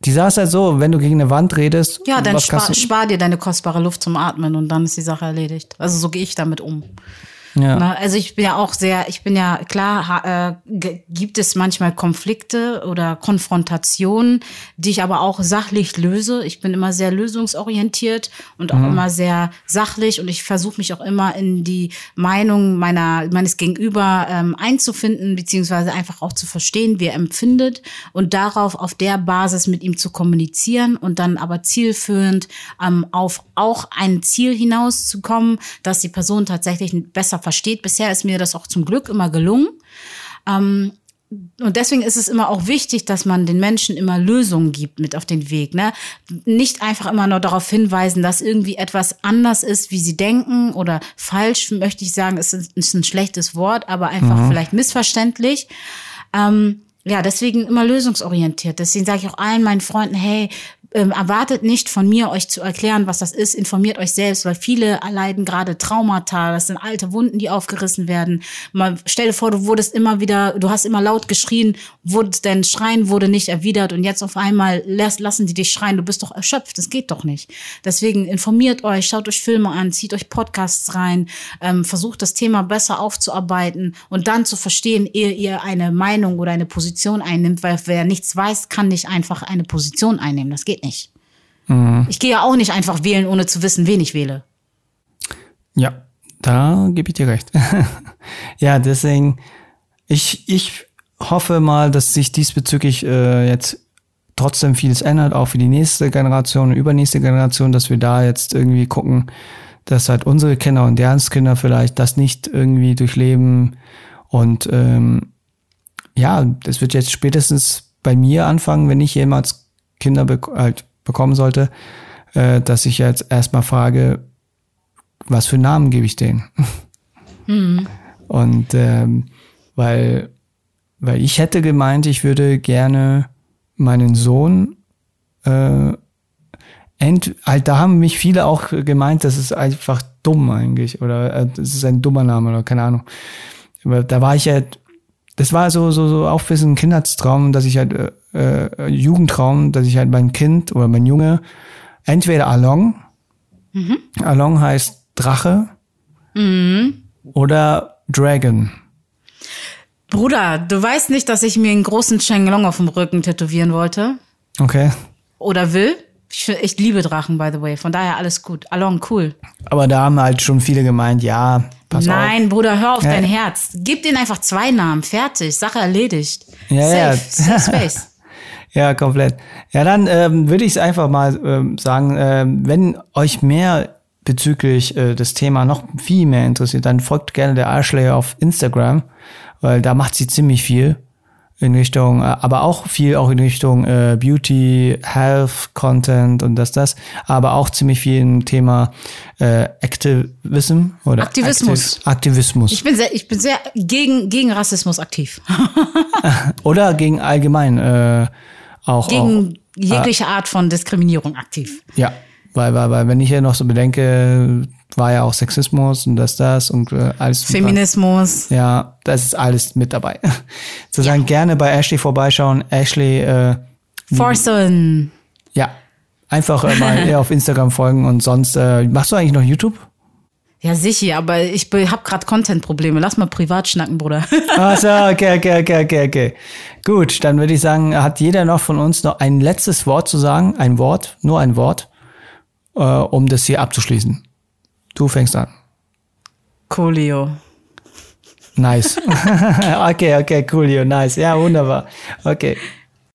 Speaker 1: die Sache ist halt so, wenn du gegen eine Wand redest.
Speaker 2: Ja, dann spar, spar dir deine kostbare Luft zum Atmen und dann ist die Sache erledigt. Also so gehe ich damit um. Ja. Also ich bin ja auch sehr, ich bin ja klar, äh, gibt es manchmal Konflikte oder Konfrontationen, die ich aber auch sachlich löse. Ich bin immer sehr lösungsorientiert und auch mhm. immer sehr sachlich und ich versuche mich auch immer in die Meinung meiner meines Gegenüber ähm, einzufinden beziehungsweise einfach auch zu verstehen, wie er empfindet und darauf auf der Basis mit ihm zu kommunizieren und dann aber zielführend ähm, auf auch ein Ziel hinauszukommen, dass die Person tatsächlich besser versteht. Bisher ist mir das auch zum Glück immer gelungen. Ähm, und deswegen ist es immer auch wichtig, dass man den Menschen immer Lösungen gibt mit auf den Weg. Ne? Nicht einfach immer nur darauf hinweisen, dass irgendwie etwas anders ist, wie sie denken oder falsch, möchte ich sagen, ist, ist ein schlechtes Wort, aber einfach mhm. vielleicht missverständlich. Ähm, ja, deswegen immer lösungsorientiert. Deswegen sage ich auch allen meinen Freunden, hey, ähm, erwartet nicht von mir, euch zu erklären, was das ist. Informiert euch selbst, weil viele erleiden gerade Traumata. Das sind alte Wunden, die aufgerissen werden. Mal, stell dir vor, du wurdest immer wieder, du hast immer laut geschrien, wurde, dein Schreien wurde nicht erwidert und jetzt auf einmal lass, lassen die dich schreien. Du bist doch erschöpft. Das geht doch nicht. Deswegen informiert euch, schaut euch Filme an, zieht euch Podcasts rein, ähm, versucht das Thema besser aufzuarbeiten und dann zu verstehen, ehe ihr eine Meinung oder eine Position einnimmt, weil wer nichts weiß, kann nicht einfach eine Position einnehmen. Das geht nicht. Mhm. Ich gehe ja auch nicht einfach wählen, ohne zu wissen, wen ich wähle.
Speaker 1: Ja, da gebe ich dir recht. ja, deswegen, ich, ich hoffe mal, dass sich diesbezüglich äh, jetzt trotzdem vieles ändert, auch für die nächste Generation und übernächste Generation, dass wir da jetzt irgendwie gucken, dass halt unsere Kinder und deren Kinder vielleicht das nicht irgendwie durchleben. Und ähm, ja, das wird jetzt spätestens bei mir anfangen, wenn ich jemals Kinder be halt bekommen sollte, äh, dass ich jetzt erstmal frage, was für Namen gebe ich denen? Mhm. Und ähm, weil, weil ich hätte gemeint, ich würde gerne meinen Sohn äh, ent, halt, da haben mich viele auch gemeint, das ist einfach dumm eigentlich oder äh, das ist ein dummer Name oder keine Ahnung. Aber da war ich halt, das war so so so auch für so ein Kindheitstraum, dass ich halt äh, äh, Jugendtraum, dass ich halt mein Kind oder mein Junge entweder Along, mhm. Along heißt Drache mhm. oder Dragon.
Speaker 2: Bruder, du weißt nicht, dass ich mir einen großen Chenglong auf dem Rücken tätowieren wollte?
Speaker 1: Okay.
Speaker 2: Oder will? Ich, ich liebe Drachen, by the way. Von daher alles gut. Along, cool.
Speaker 1: Aber da haben halt schon viele gemeint, ja, pass
Speaker 2: Nein, auf. Bruder, hör auf ja. dein Herz. Gib denen einfach zwei Namen. Fertig. Sache erledigt.
Speaker 1: Ja, safe, ja. Safe space. ja, komplett. Ja, dann ähm, würde ich es einfach mal ähm, sagen, ähm, wenn euch mehr bezüglich äh, des Thema noch viel mehr interessiert, dann folgt gerne der Ashley auf Instagram, weil da macht sie ziemlich viel in Richtung, äh, aber auch viel auch in Richtung äh, Beauty, Health, Content und das, das, aber auch ziemlich viel im Thema äh, Activism oder
Speaker 2: Aktivismus.
Speaker 1: Aktiv Aktivismus.
Speaker 2: Ich bin sehr, ich bin sehr gegen, gegen Rassismus aktiv.
Speaker 1: oder gegen allgemein äh, auch.
Speaker 2: Gegen
Speaker 1: auch,
Speaker 2: jegliche Art von Diskriminierung aktiv.
Speaker 1: Ja, weil, weil, weil wenn ich ja noch so bedenke, war ja auch Sexismus und das, das und äh, alles.
Speaker 2: Feminismus.
Speaker 1: Ja, das ist alles mit dabei. Sozusagen ja. gerne bei Ashley vorbeischauen. Ashley äh,
Speaker 2: Forson.
Speaker 1: Ja. Einfach äh, mal auf Instagram folgen und sonst, äh, machst du eigentlich noch YouTube?
Speaker 2: Ja, sicher, aber ich habe gerade Content-Probleme. Lass mal privat schnacken, Bruder.
Speaker 1: Ach so, okay, okay, okay, okay, okay. Gut, dann würde ich sagen, hat jeder noch von uns noch ein letztes Wort zu sagen? Ein Wort, nur ein Wort, äh, um das hier abzuschließen. Du fängst an.
Speaker 2: Coolio.
Speaker 1: Nice. okay, okay, coolio, nice. Ja, wunderbar. Okay.